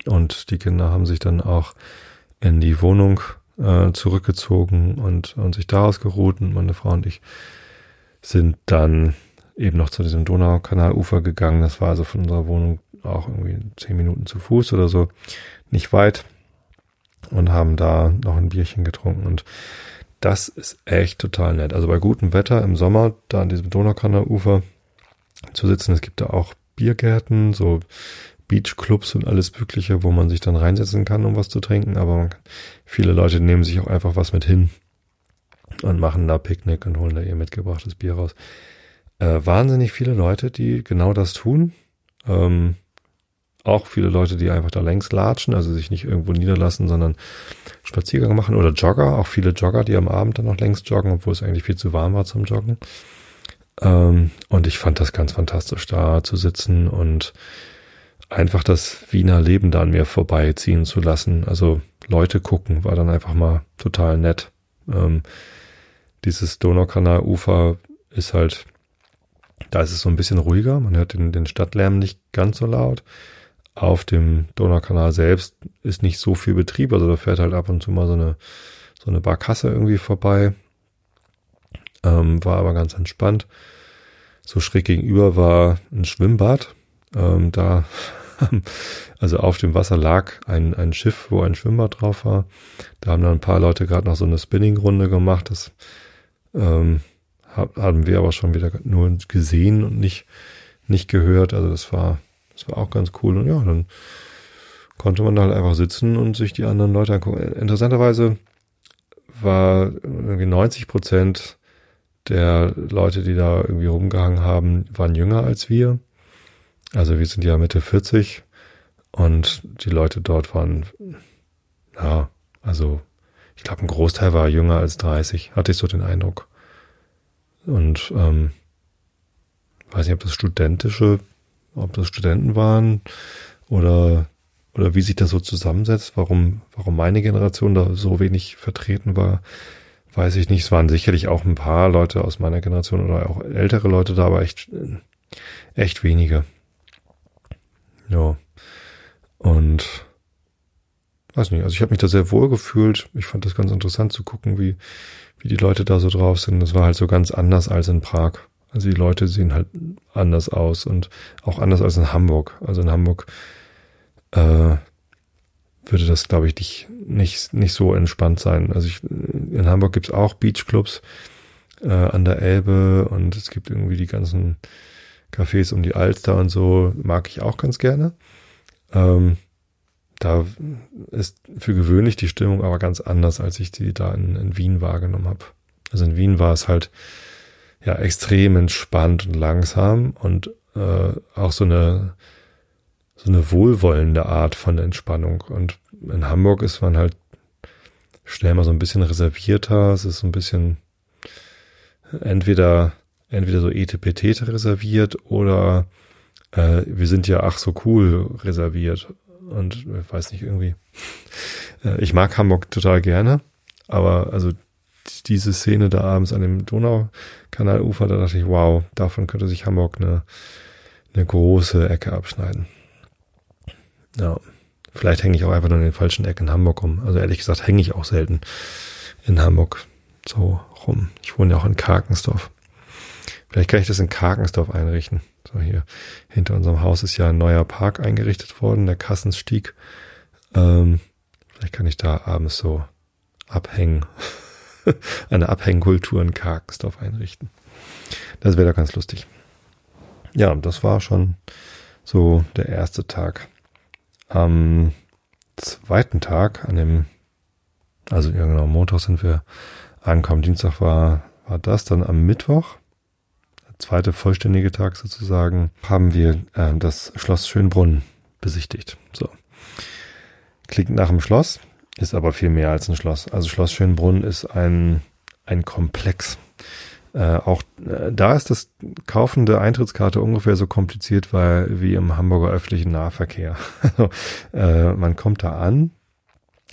[SPEAKER 1] Und die Kinder haben sich dann auch in die Wohnung äh, zurückgezogen und, und sich da ausgeruht. Und meine Frau und ich sind dann eben noch zu diesem Donaukanalufer gegangen. Das war also von unserer Wohnung auch irgendwie zehn Minuten zu Fuß oder so, nicht weit. Und haben da noch ein Bierchen getrunken. Und das ist echt total nett. Also bei gutem Wetter im Sommer, da an diesem Donaukanalufer zu sitzen. Es gibt da auch Biergärten, so Beachclubs und alles Mögliche, wo man sich dann reinsetzen kann, um was zu trinken. Aber man, viele Leute nehmen sich auch einfach was mit hin und machen da Picknick und holen da ihr mitgebrachtes Bier raus äh, wahnsinnig viele Leute, die genau das tun. Ähm, auch viele Leute, die einfach da längs latschen, also sich nicht irgendwo niederlassen, sondern Spaziergang machen oder Jogger, auch viele Jogger, die am Abend dann noch längs joggen, obwohl es eigentlich viel zu warm war zum Joggen. Ähm, und ich fand das ganz fantastisch, da zu sitzen und einfach das Wiener Leben da an mir vorbeiziehen zu lassen. Also Leute gucken, war dann einfach mal total nett. Ähm, dieses Donaukanalufer ist halt da ist es so ein bisschen ruhiger, man hört den, den Stadtlärm nicht ganz so laut. Auf dem Donaukanal selbst ist nicht so viel Betrieb, also da fährt halt ab und zu mal so eine, so eine Barkasse irgendwie vorbei. Ähm, war aber ganz entspannt. So schräg gegenüber war ein Schwimmbad. Ähm, da, also auf dem Wasser lag ein, ein Schiff, wo ein Schwimmbad drauf war. Da haben dann ein paar Leute gerade noch so eine Spinning-Runde gemacht. Das ähm, haben wir aber schon wieder nur gesehen und nicht, nicht gehört. Also das war, das war auch ganz cool. Und ja, dann konnte man da halt einfach sitzen und sich die anderen Leute angucken. Interessanterweise war irgendwie 90 Prozent der Leute, die da irgendwie rumgehangen haben, waren jünger als wir. Also wir sind ja Mitte 40 und die Leute dort waren, ja, also ich glaube, ein Großteil war jünger als 30, hatte ich so den Eindruck. Und ähm, weiß nicht, ob das studentische, ob das Studenten waren oder oder wie sich das so zusammensetzt, warum, warum meine Generation da so wenig vertreten war, weiß ich nicht. Es waren sicherlich auch ein paar Leute aus meiner Generation oder auch ältere Leute da, aber echt, echt wenige. Ja. Und weiß nicht, also ich habe mich da sehr wohl gefühlt. Ich fand das ganz interessant zu gucken, wie, wie die Leute da so drauf sind. Das war halt so ganz anders als in Prag. Also die Leute sehen halt anders aus und auch anders als in Hamburg. Also in Hamburg äh, würde das, glaube ich, nicht, nicht, so entspannt sein. Also ich, in Hamburg gibt's auch Beachclubs äh, an der Elbe und es gibt irgendwie die ganzen Cafés um die Alster und so, mag ich auch ganz gerne. Ähm, da ist für gewöhnlich die Stimmung aber ganz anders, als ich die da in, in Wien wahrgenommen habe. Also in Wien war es halt ja extrem entspannt und langsam und äh, auch so eine so eine wohlwollende Art von Entspannung. Und in Hamburg ist man halt schnell mal so ein bisschen reservierter. Es ist so ein bisschen entweder entweder so etpt reserviert oder äh, wir sind ja ach so cool reserviert. Und ich weiß nicht, irgendwie. Äh, ich mag Hamburg total gerne, aber also diese Szene da abends an dem Donaukanalufer, da dachte ich, wow, davon könnte sich Hamburg eine, eine große Ecke abschneiden. Ja, vielleicht hänge ich auch einfach nur in den falschen Ecken in Hamburg rum. Also ehrlich gesagt hänge ich auch selten in Hamburg so rum. Ich wohne ja auch in Karkensdorf. Vielleicht kann ich das in Karkensdorf einrichten. So hier hinter unserem Haus ist ja ein neuer Park eingerichtet worden, der Kassensstieg. Ähm, vielleicht kann ich da abends so abhängen. eine Abhängkultur in Karkensdorf einrichten. Das wäre da ganz lustig. Ja, das war schon so der erste Tag. Am zweiten Tag, an dem, also ja genau, Montag sind wir angekommen, Dienstag war, war das, dann am Mittwoch, zweite vollständige Tag sozusagen, haben wir äh, das Schloss Schönbrunn besichtigt. So. Klingt nach dem Schloss, ist aber viel mehr als ein Schloss. Also Schloss Schönbrunn ist ein, ein Komplex. Äh, auch äh, da ist das Kaufen der Eintrittskarte ungefähr so kompliziert weil, wie im Hamburger öffentlichen Nahverkehr. Also, äh, man kommt da an.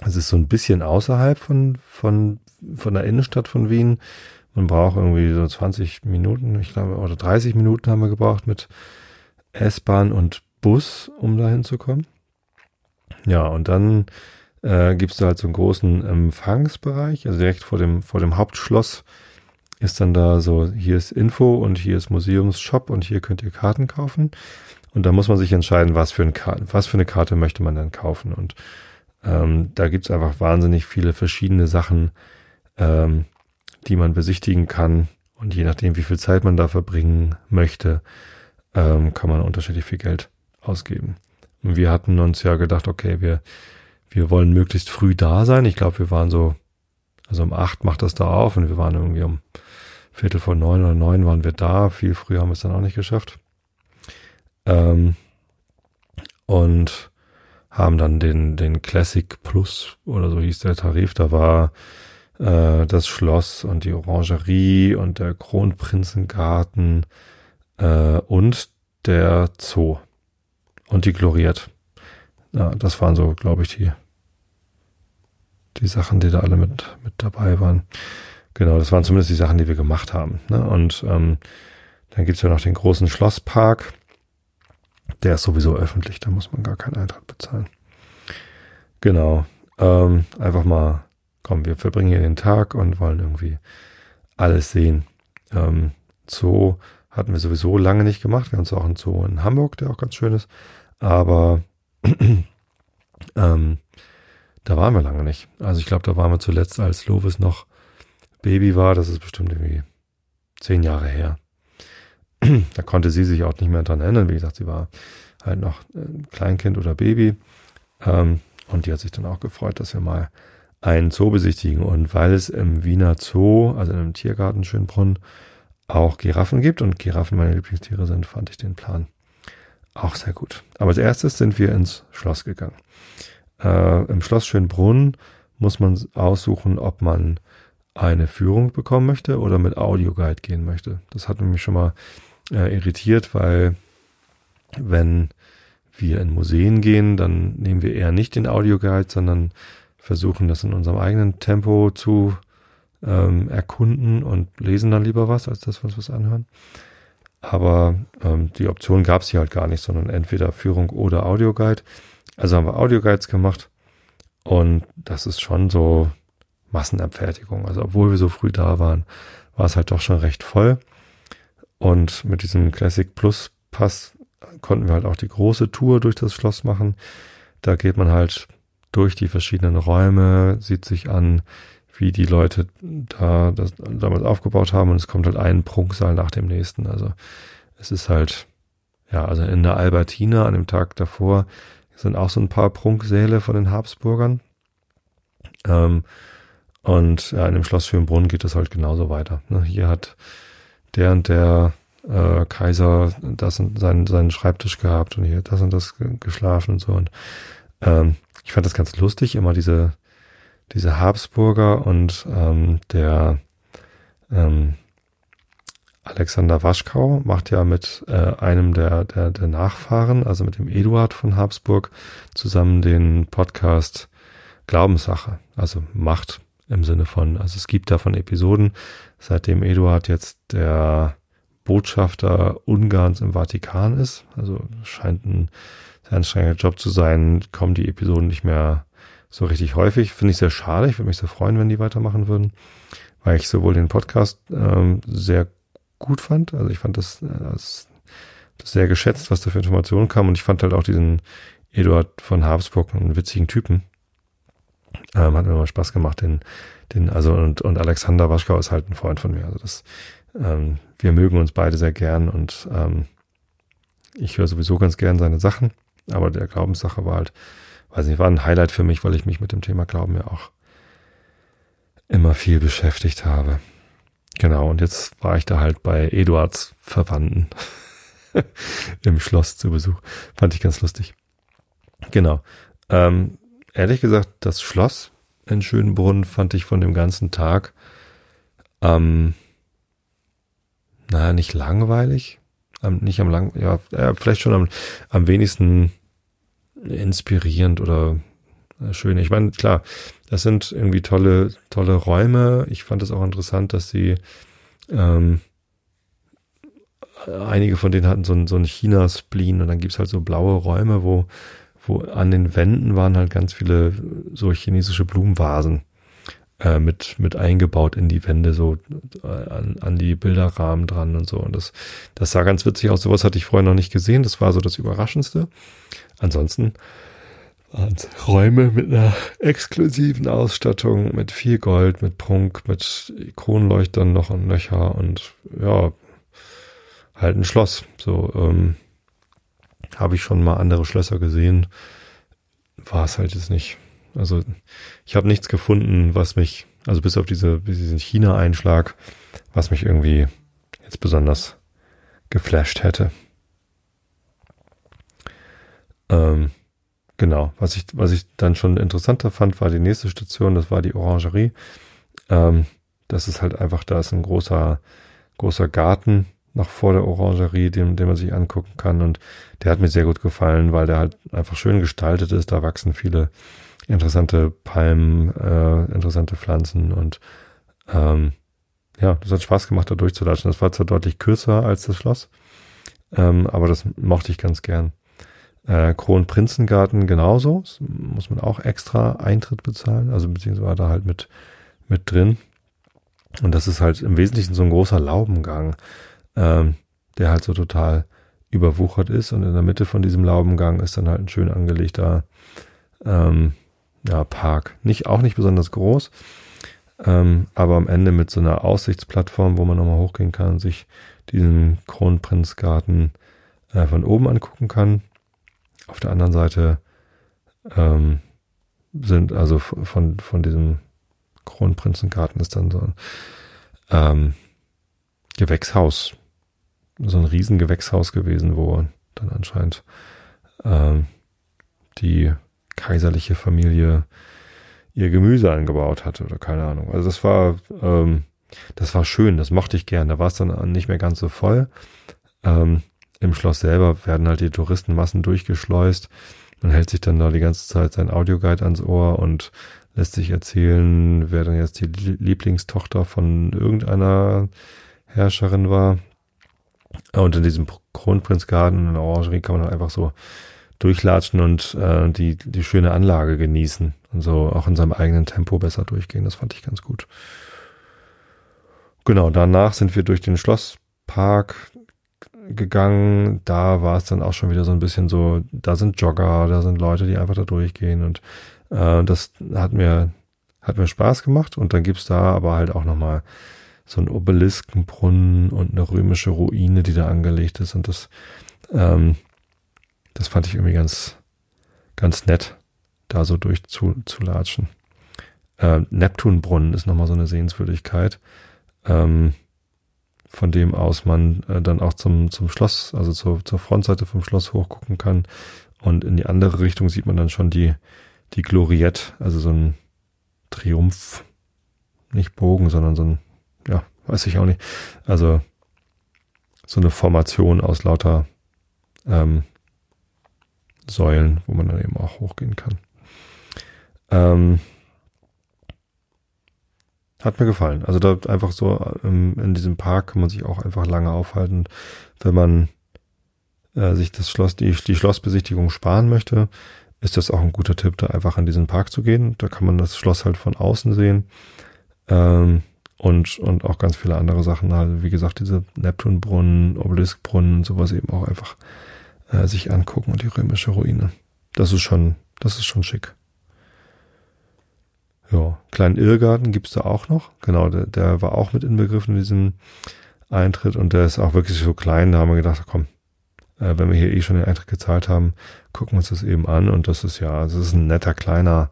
[SPEAKER 1] Es ist so ein bisschen außerhalb von, von, von der Innenstadt von Wien. Man braucht irgendwie so 20 Minuten, ich glaube, oder 30 Minuten haben wir gebraucht mit S-Bahn und Bus, um da hinzukommen. Ja, und dann äh, gibt es da halt so einen großen Empfangsbereich, also direkt vor dem, vor dem Hauptschloss ist dann da so, hier ist Info und hier ist Museumsshop und hier könnt ihr Karten kaufen. Und da muss man sich entscheiden, was für, ein was für eine Karte möchte man dann kaufen. Und ähm, da gibt's einfach wahnsinnig viele verschiedene Sachen, ähm, die man besichtigen kann. Und je nachdem, wie viel Zeit man da verbringen möchte, ähm, kann man unterschiedlich viel Geld ausgeben. Und wir hatten uns ja gedacht, okay, wir wir wollen möglichst früh da sein. Ich glaube, wir waren so, also um acht macht das da auf und wir waren irgendwie um Viertel vor neun oder neun waren wir da. Viel früher haben wir es dann auch nicht geschafft. Ähm, und haben dann den, den Classic Plus oder so hieß der Tarif. Da war äh, das Schloss und die Orangerie und der Kronprinzengarten äh, und der Zoo und die Gloriert. Ja, das waren so, glaube ich, die die Sachen, die da alle mit, mit dabei waren. Genau, das waren zumindest die Sachen, die wir gemacht haben. Ne? Und ähm, dann gibt's ja noch den großen Schlosspark. Der ist sowieso öffentlich, da muss man gar keinen Eintrag bezahlen. Genau. Ähm, einfach mal, komm, wir verbringen hier den Tag und wollen irgendwie alles sehen. Ähm, Zoo hatten wir sowieso lange nicht gemacht. Wir haben uns auch einen Zoo in Hamburg, der auch ganz schön ist. Aber ähm, da waren wir lange nicht. Also ich glaube, da waren wir zuletzt, als Lovis noch Baby war. Das ist bestimmt irgendwie zehn Jahre her. da konnte sie sich auch nicht mehr dran erinnern. Wie gesagt, sie war halt noch ein Kleinkind oder Baby. Ähm, und die hat sich dann auch gefreut, dass wir mal einen Zoo besichtigen. Und weil es im Wiener Zoo, also in einem Tiergarten Schönbrunn, auch Giraffen gibt und Giraffen meine Lieblingstiere sind, fand ich den Plan auch sehr gut. Aber als erstes sind wir ins Schloss gegangen. Äh, Im Schloss Schönbrunn muss man aussuchen, ob man eine Führung bekommen möchte oder mit Audioguide gehen möchte. Das hat mich schon mal äh, irritiert, weil wenn wir in Museen gehen, dann nehmen wir eher nicht den Audioguide, sondern versuchen das in unserem eigenen Tempo zu ähm, erkunden und lesen dann lieber was, als dass wir uns was anhören. Aber ähm, die Option gab es hier halt gar nicht, sondern entweder Führung oder Audioguide. Also haben wir Audioguides gemacht und das ist schon so Massenabfertigung. Also obwohl wir so früh da waren, war es halt doch schon recht voll. Und mit diesem Classic Plus Pass konnten wir halt auch die große Tour durch das Schloss machen. Da geht man halt durch die verschiedenen Räume, sieht sich an, wie die Leute da das damals aufgebaut haben und es kommt halt ein Prunksaal nach dem nächsten. Also es ist halt, ja, also in der Albertina an dem Tag davor sind auch so ein paar Prunksäle von den Habsburgern. Ähm, Und ja, in dem Schloss Schönbrunn geht es halt genauso weiter. Ne? Hier hat der und der äh, Kaiser das und seinen, seinen Schreibtisch gehabt und hier das und das geschlafen und so. Und ähm, ich fand das ganz lustig, immer diese, diese Habsburger und ähm, der ähm, Alexander Waschkau macht ja mit äh, einem der, der, der Nachfahren, also mit dem Eduard von Habsburg, zusammen den Podcast Glaubenssache, also Macht im Sinne von, also es gibt davon Episoden, seitdem Eduard jetzt der Botschafter Ungarns im Vatikan ist, also scheint ein sehr anstrengender Job zu sein, kommen die Episoden nicht mehr so richtig häufig. Finde ich sehr schade. Ich würde mich sehr freuen, wenn die weitermachen würden, weil ich sowohl den Podcast ähm, sehr gut fand. Also ich fand das, äh, das, das sehr geschätzt, was da für Informationen kam. Und ich fand halt auch diesen Eduard von Habsburg einen witzigen Typen. Ähm, hat mir immer Spaß gemacht, den, den, also und, und Alexander Waschkau ist halt ein Freund von mir. Also das, ähm, wir mögen uns beide sehr gern und ähm, ich höre sowieso ganz gern seine Sachen, aber der Glaubenssache war halt, weiß nicht, war ein Highlight für mich, weil ich mich mit dem Thema Glauben ja auch immer viel beschäftigt habe. Genau, und jetzt war ich da halt bei Eduards Verwandten im Schloss zu Besuch. Fand ich ganz lustig. Genau. Ähm, ehrlich gesagt, das Schloss in Schönbrunn fand ich von dem ganzen Tag ähm, naja, nicht langweilig, am, nicht am lang, ja, ja, vielleicht schon am, am wenigsten inspirierend oder äh, schön. Ich meine, klar, das sind irgendwie tolle, tolle Räume. Ich fand es auch interessant, dass sie ähm, einige von denen hatten so ein, so ein China-Spleen und dann gibt's halt so blaue Räume, wo wo an den Wänden waren halt ganz viele so chinesische Blumenvasen äh, mit, mit eingebaut in die Wände, so äh, an, an die Bilderrahmen dran und so. Und das, das sah ganz witzig aus. Sowas hatte ich vorher noch nicht gesehen. Das war so das Überraschendste. Ansonsten waren es Räume mit einer exklusiven Ausstattung, mit viel Gold, mit Prunk, mit Kronleuchtern noch und Löcher und ja, halt ein Schloss. So, ähm, habe ich schon mal andere Schlösser gesehen. War es halt jetzt nicht. Also ich habe nichts gefunden, was mich, also bis auf diese, diesen China-Einschlag, was mich irgendwie jetzt besonders geflasht hätte. Ähm, genau, was ich, was ich dann schon interessanter fand, war die nächste Station, das war die Orangerie. Ähm, das ist halt einfach, da ist ein großer, großer Garten noch vor der Orangerie, den, den man sich angucken kann. Und der hat mir sehr gut gefallen, weil der halt einfach schön gestaltet ist. Da wachsen viele interessante Palmen, äh, interessante Pflanzen und ähm, ja, das hat Spaß gemacht, da durchzulatschen. Das war zwar deutlich kürzer als das Schloss, ähm, aber das mochte ich ganz gern. Äh, Kronprinzengarten genauso, das muss man auch extra Eintritt bezahlen, also beziehungsweise da halt mit, mit drin. Und das ist halt im Wesentlichen so ein großer Laubengang ähm, der halt so total überwuchert ist. Und in der Mitte von diesem Laubengang ist dann halt ein schön angelegter ähm, ja, Park. Nicht, auch nicht besonders groß, ähm, aber am Ende mit so einer Aussichtsplattform, wo man nochmal hochgehen kann und sich diesen Kronprinzgarten äh, von oben angucken kann. Auf der anderen Seite ähm, sind, also von, von diesem Kronprinzengarten ist dann so ein ähm, Gewächshaus so ein Riesengewächshaus gewesen, wo dann anscheinend ähm, die kaiserliche Familie ihr Gemüse angebaut hatte oder keine Ahnung. Also das war, ähm, das war schön, das mochte ich gern. Da war es dann nicht mehr ganz so voll. Ähm, Im Schloss selber werden halt die Touristenmassen durchgeschleust. Man hält sich dann da die ganze Zeit sein Audioguide ans Ohr und lässt sich erzählen, wer dann jetzt die Lieblingstochter von irgendeiner Herrscherin war. Und in diesem Kronprinzgarten in der Orangerie kann man einfach so durchlatschen und äh, die, die schöne Anlage genießen und so auch in seinem eigenen Tempo besser durchgehen. Das fand ich ganz gut. Genau, danach sind wir durch den Schlosspark gegangen. Da war es dann auch schon wieder so ein bisschen so, da sind Jogger, da sind Leute, die einfach da durchgehen und äh, das hat mir, hat mir Spaß gemacht und dann gibt's da aber halt auch nochmal so ein Obeliskenbrunnen und eine römische Ruine, die da angelegt ist. Und das, ähm, das fand ich irgendwie ganz, ganz nett, da so durchzulatschen. Äh, Neptunbrunnen ist nochmal so eine Sehenswürdigkeit, ähm, von dem aus man äh, dann auch zum, zum Schloss, also zur, zur Frontseite vom Schloss hochgucken kann. Und in die andere Richtung sieht man dann schon die, die Gloriette, also so ein Triumph, nicht Bogen, sondern so ein, ja, weiß ich auch nicht. Also so eine Formation aus lauter ähm, Säulen, wo man dann eben auch hochgehen kann. Ähm, hat mir gefallen. Also da einfach so ähm, in diesem Park kann man sich auch einfach lange aufhalten. Wenn man äh, sich das Schloss, die, die Schlossbesichtigung sparen möchte, ist das auch ein guter Tipp, da einfach in diesen Park zu gehen. Da kann man das Schloss halt von außen sehen. Ähm, und, und auch ganz viele andere Sachen. Also wie gesagt, diese Neptunbrunnen, Obeliskbrunnen, sowas eben auch einfach äh, sich angucken und die römische Ruine. Das ist schon, das ist schon schick. Ja, kleinen Irrgarten gibt's da auch noch. Genau, der, der war auch mit inbegriffen in diesem Eintritt und der ist auch wirklich so klein. Da haben wir gedacht, komm, äh, wenn wir hier eh schon den Eintritt gezahlt haben, gucken wir uns das eben an. Und das ist ja, das ist ein netter kleiner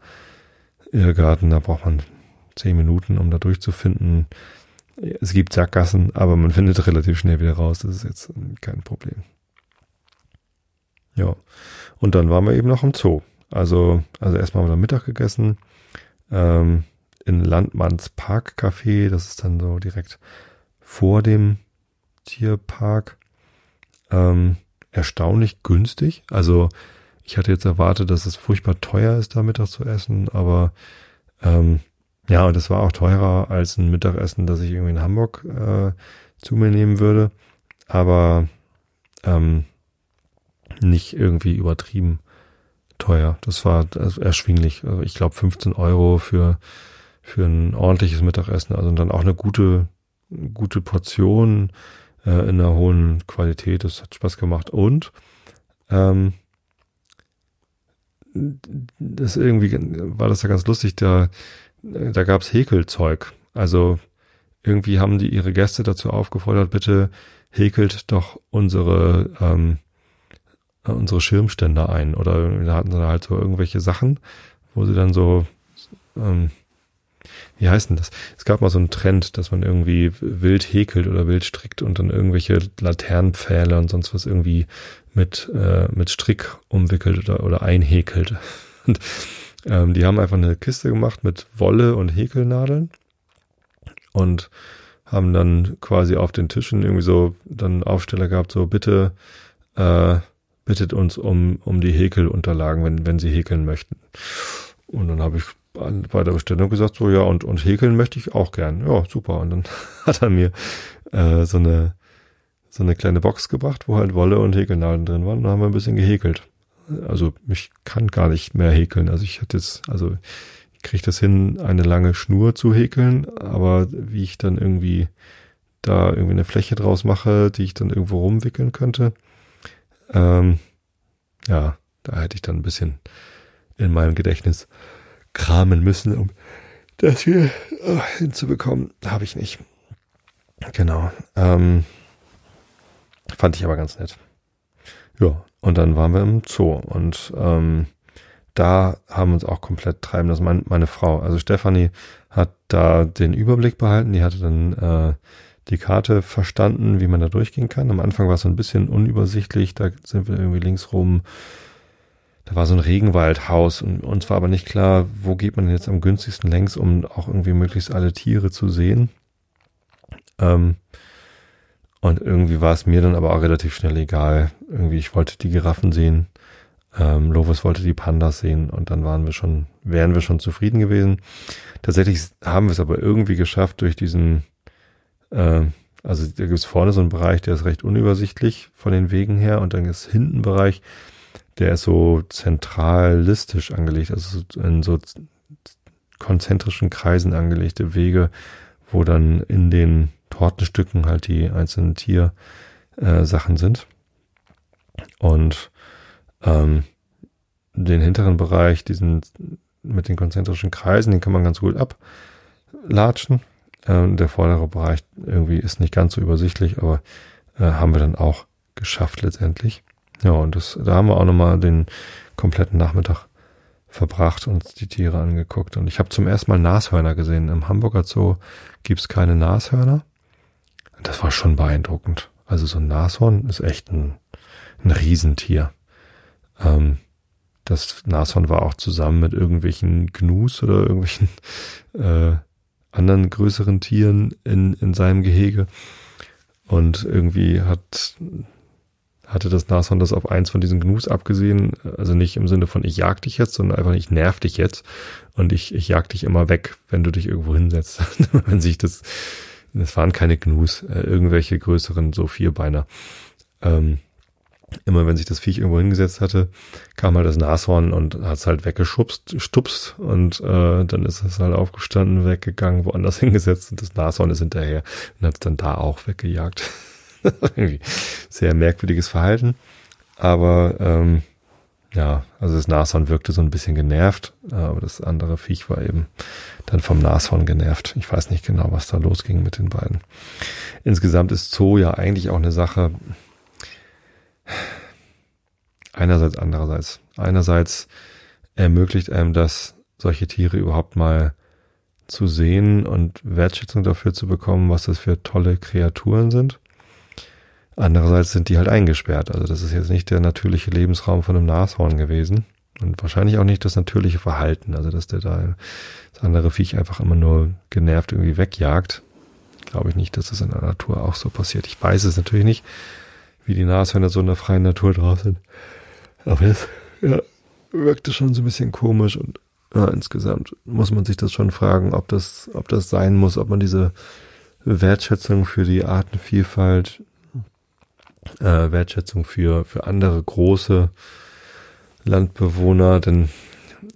[SPEAKER 1] Irrgarten. Da braucht man zehn Minuten, um da durchzufinden. Es gibt Sackgassen, aber man findet relativ schnell wieder raus. Das ist jetzt kein Problem. Ja. Und dann waren wir eben noch im Zoo. Also, also erstmal haben wir da Mittag gegessen, ähm, in Landmanns Parkcafé. Das ist dann so direkt vor dem Tierpark. Ähm, erstaunlich günstig. Also, ich hatte jetzt erwartet, dass es furchtbar teuer ist, da Mittag zu essen, aber ähm, ja, und das war auch teurer als ein Mittagessen, das ich irgendwie in Hamburg äh, zu mir nehmen würde. Aber ähm, nicht irgendwie übertrieben teuer. Das war erschwinglich. Also ich glaube 15 Euro für, für ein ordentliches Mittagessen. Also dann auch eine gute, gute Portion äh, in einer hohen Qualität. Das hat Spaß gemacht. Und ähm, das irgendwie war das ja ganz lustig. Da, da gab's Häkelzeug. Also irgendwie haben die ihre Gäste dazu aufgefordert, bitte häkelt doch unsere ähm, äh, unsere Schirmständer ein. Oder da hatten sie halt so irgendwelche Sachen, wo sie dann so, ähm, wie heißt denn das? Es gab mal so einen Trend, dass man irgendwie wild häkelt oder wild strickt und dann irgendwelche Laternenpfähle und sonst was irgendwie mit, äh, mit Strick umwickelt oder, oder einhäkelt. Und ähm, die haben einfach eine Kiste gemacht mit Wolle und Häkelnadeln und haben dann quasi auf den Tischen irgendwie so dann Aufsteller gehabt, so bitte äh, bittet uns um, um die Häkelunterlagen, wenn, wenn sie häkeln möchten. Und dann habe ich bei der Bestellung gesagt, so ja, und, und häkeln möchte ich auch gern. Ja, super. Und dann hat er mir äh, so eine so eine kleine Box gebracht, wo halt Wolle und Häkelnadeln drin waren. Und dann haben wir ein bisschen gehäkelt. Also ich kann gar nicht mehr häkeln. Also ich hatte jetzt, also ich kriege das hin, eine lange Schnur zu häkeln, aber wie ich dann irgendwie da irgendwie eine Fläche draus mache, die ich dann irgendwo rumwickeln könnte, ähm, ja, da hätte ich dann ein bisschen in meinem Gedächtnis kramen müssen, um das hier äh, hinzubekommen. Habe ich nicht. Genau. Ähm, fand ich aber ganz nett. Ja, und dann waren wir im Zoo und ähm, da haben uns auch komplett treiben lassen. Meine, meine Frau, also Stefanie, hat da den Überblick behalten. Die hatte dann äh, die Karte verstanden, wie man da durchgehen kann. Am Anfang war es so ein bisschen unübersichtlich, da sind wir irgendwie links rum. Da war so ein Regenwaldhaus und uns war aber nicht klar, wo geht man jetzt am günstigsten längs, um auch irgendwie möglichst alle Tiere zu sehen. Ähm, und irgendwie war es mir dann aber auch relativ schnell egal. Irgendwie, ich wollte die Giraffen sehen. Ähm, Lovis wollte die Pandas sehen und dann waren wir schon, wären wir schon zufrieden gewesen. Tatsächlich haben wir es aber irgendwie geschafft, durch diesen äh, also da gibt es vorne so einen Bereich, der ist recht unübersichtlich von den Wegen her und dann ist hinten ein Bereich, der ist so zentralistisch angelegt, also in so konzentrischen Kreisen angelegte Wege, wo dann in den Tortenstücken halt die einzelnen Tiersachen äh, sind. Und ähm, den hinteren Bereich, diesen mit den konzentrischen Kreisen, den kann man ganz gut ablatschen. Äh, der vordere Bereich irgendwie ist nicht ganz so übersichtlich, aber äh, haben wir dann auch geschafft letztendlich. Ja, und das, da haben wir auch nochmal den kompletten Nachmittag verbracht und die Tiere angeguckt. Und ich habe zum ersten Mal Nashörner gesehen. Im Hamburger Zoo gibt's keine Nashörner. Das war schon beeindruckend. Also so ein Nashorn ist echt ein, ein Riesentier. Ähm, das Nashorn war auch zusammen mit irgendwelchen Gnus oder irgendwelchen äh, anderen größeren Tieren in, in seinem Gehege. Und irgendwie hat, hatte das Nashorn das auf eins von diesen Gnus abgesehen. Also nicht im Sinne von ich jag dich jetzt, sondern einfach ich nerv dich jetzt und ich, ich jag dich immer weg, wenn du dich irgendwo hinsetzt. wenn sich das, das waren keine Gnus, äh, irgendwelche größeren, so Vierbeiner. Ähm, immer wenn sich das Viech irgendwo hingesetzt hatte, kam halt das Nashorn und hat es halt weggeschubst, stupst und äh, dann ist es halt aufgestanden, weggegangen, woanders hingesetzt und das Nashorn ist hinterher und hat es dann da auch weggejagt. sehr merkwürdiges Verhalten. Aber ähm, ja, also das Nashorn wirkte so ein bisschen genervt, aber das andere Viech war eben dann vom Nashorn genervt. Ich weiß nicht genau, was da losging mit den beiden. Insgesamt ist Zoo ja eigentlich auch eine Sache, Einerseits, andererseits. Einerseits ermöglicht einem das, solche Tiere überhaupt mal zu sehen und Wertschätzung dafür zu bekommen, was das für tolle Kreaturen sind. Andererseits sind die halt eingesperrt. Also das ist jetzt nicht der natürliche Lebensraum von einem Nashorn gewesen. Und wahrscheinlich auch nicht das natürliche Verhalten. Also dass der da das andere Viech einfach immer nur genervt irgendwie wegjagt. Glaube ich nicht, dass das in der Natur auch so passiert. Ich weiß es natürlich nicht wie die Nashörner so in der freien Natur drauf sind. Aber das ja, wirkte schon so ein bisschen komisch und ja, insgesamt muss man sich das schon fragen, ob das, ob das sein muss, ob man diese Wertschätzung für die Artenvielfalt, äh, Wertschätzung für, für andere große Landbewohner, denn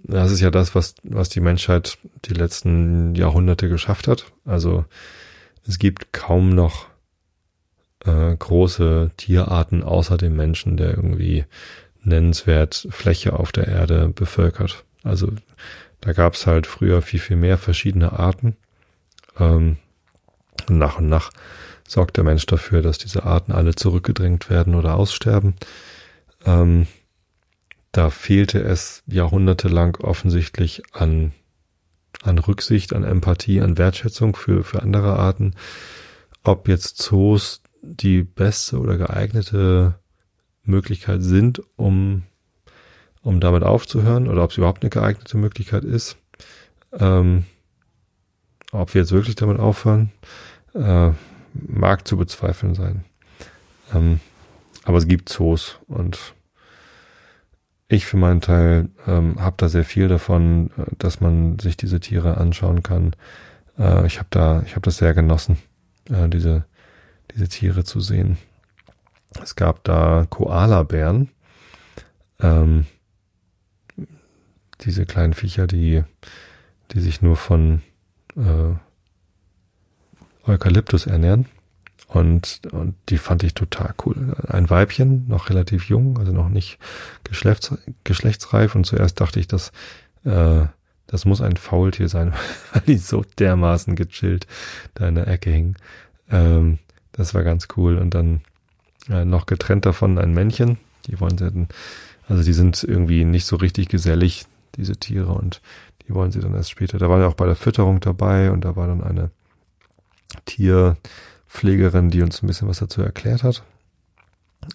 [SPEAKER 1] das ist ja das, was, was die Menschheit die letzten Jahrhunderte geschafft hat. Also es gibt kaum noch äh, große Tierarten außer dem Menschen, der irgendwie nennenswert Fläche auf der Erde bevölkert. Also da gab es halt früher viel, viel mehr verschiedene Arten. Ähm, nach und nach sorgt der Mensch dafür, dass diese Arten alle zurückgedrängt werden oder aussterben. Ähm, da fehlte es jahrhundertelang offensichtlich an, an Rücksicht, an Empathie, an Wertschätzung für, für andere Arten. Ob jetzt Zoos die beste oder geeignete Möglichkeit sind, um, um damit aufzuhören oder ob es überhaupt eine geeignete Möglichkeit ist. Ähm, ob wir jetzt wirklich damit aufhören, äh, mag zu bezweifeln sein. Ähm, aber es gibt Zoos und ich für meinen Teil ähm, habe da sehr viel davon, äh, dass man sich diese Tiere anschauen kann. Äh, ich habe da, ich habe das sehr genossen, äh, diese diese Tiere zu sehen. Es gab da Koalabären, ähm, diese kleinen Viecher, die, die sich nur von äh, Eukalyptus ernähren. Und, und die fand ich total cool. Ein Weibchen, noch relativ jung, also noch nicht geschlechts, geschlechtsreif. Und zuerst dachte ich, dass äh, das muss ein Faultier sein, weil die so dermaßen gechillt da in der Ecke hingen. Ähm, das war ganz cool. Und dann äh, noch getrennt davon ein Männchen. Die wollen sie dann, also die sind irgendwie nicht so richtig gesellig, diese Tiere, und die wollen sie dann erst später. Da war ja auch bei der Fütterung dabei und da war dann eine Tierpflegerin, die uns ein bisschen was dazu erklärt hat.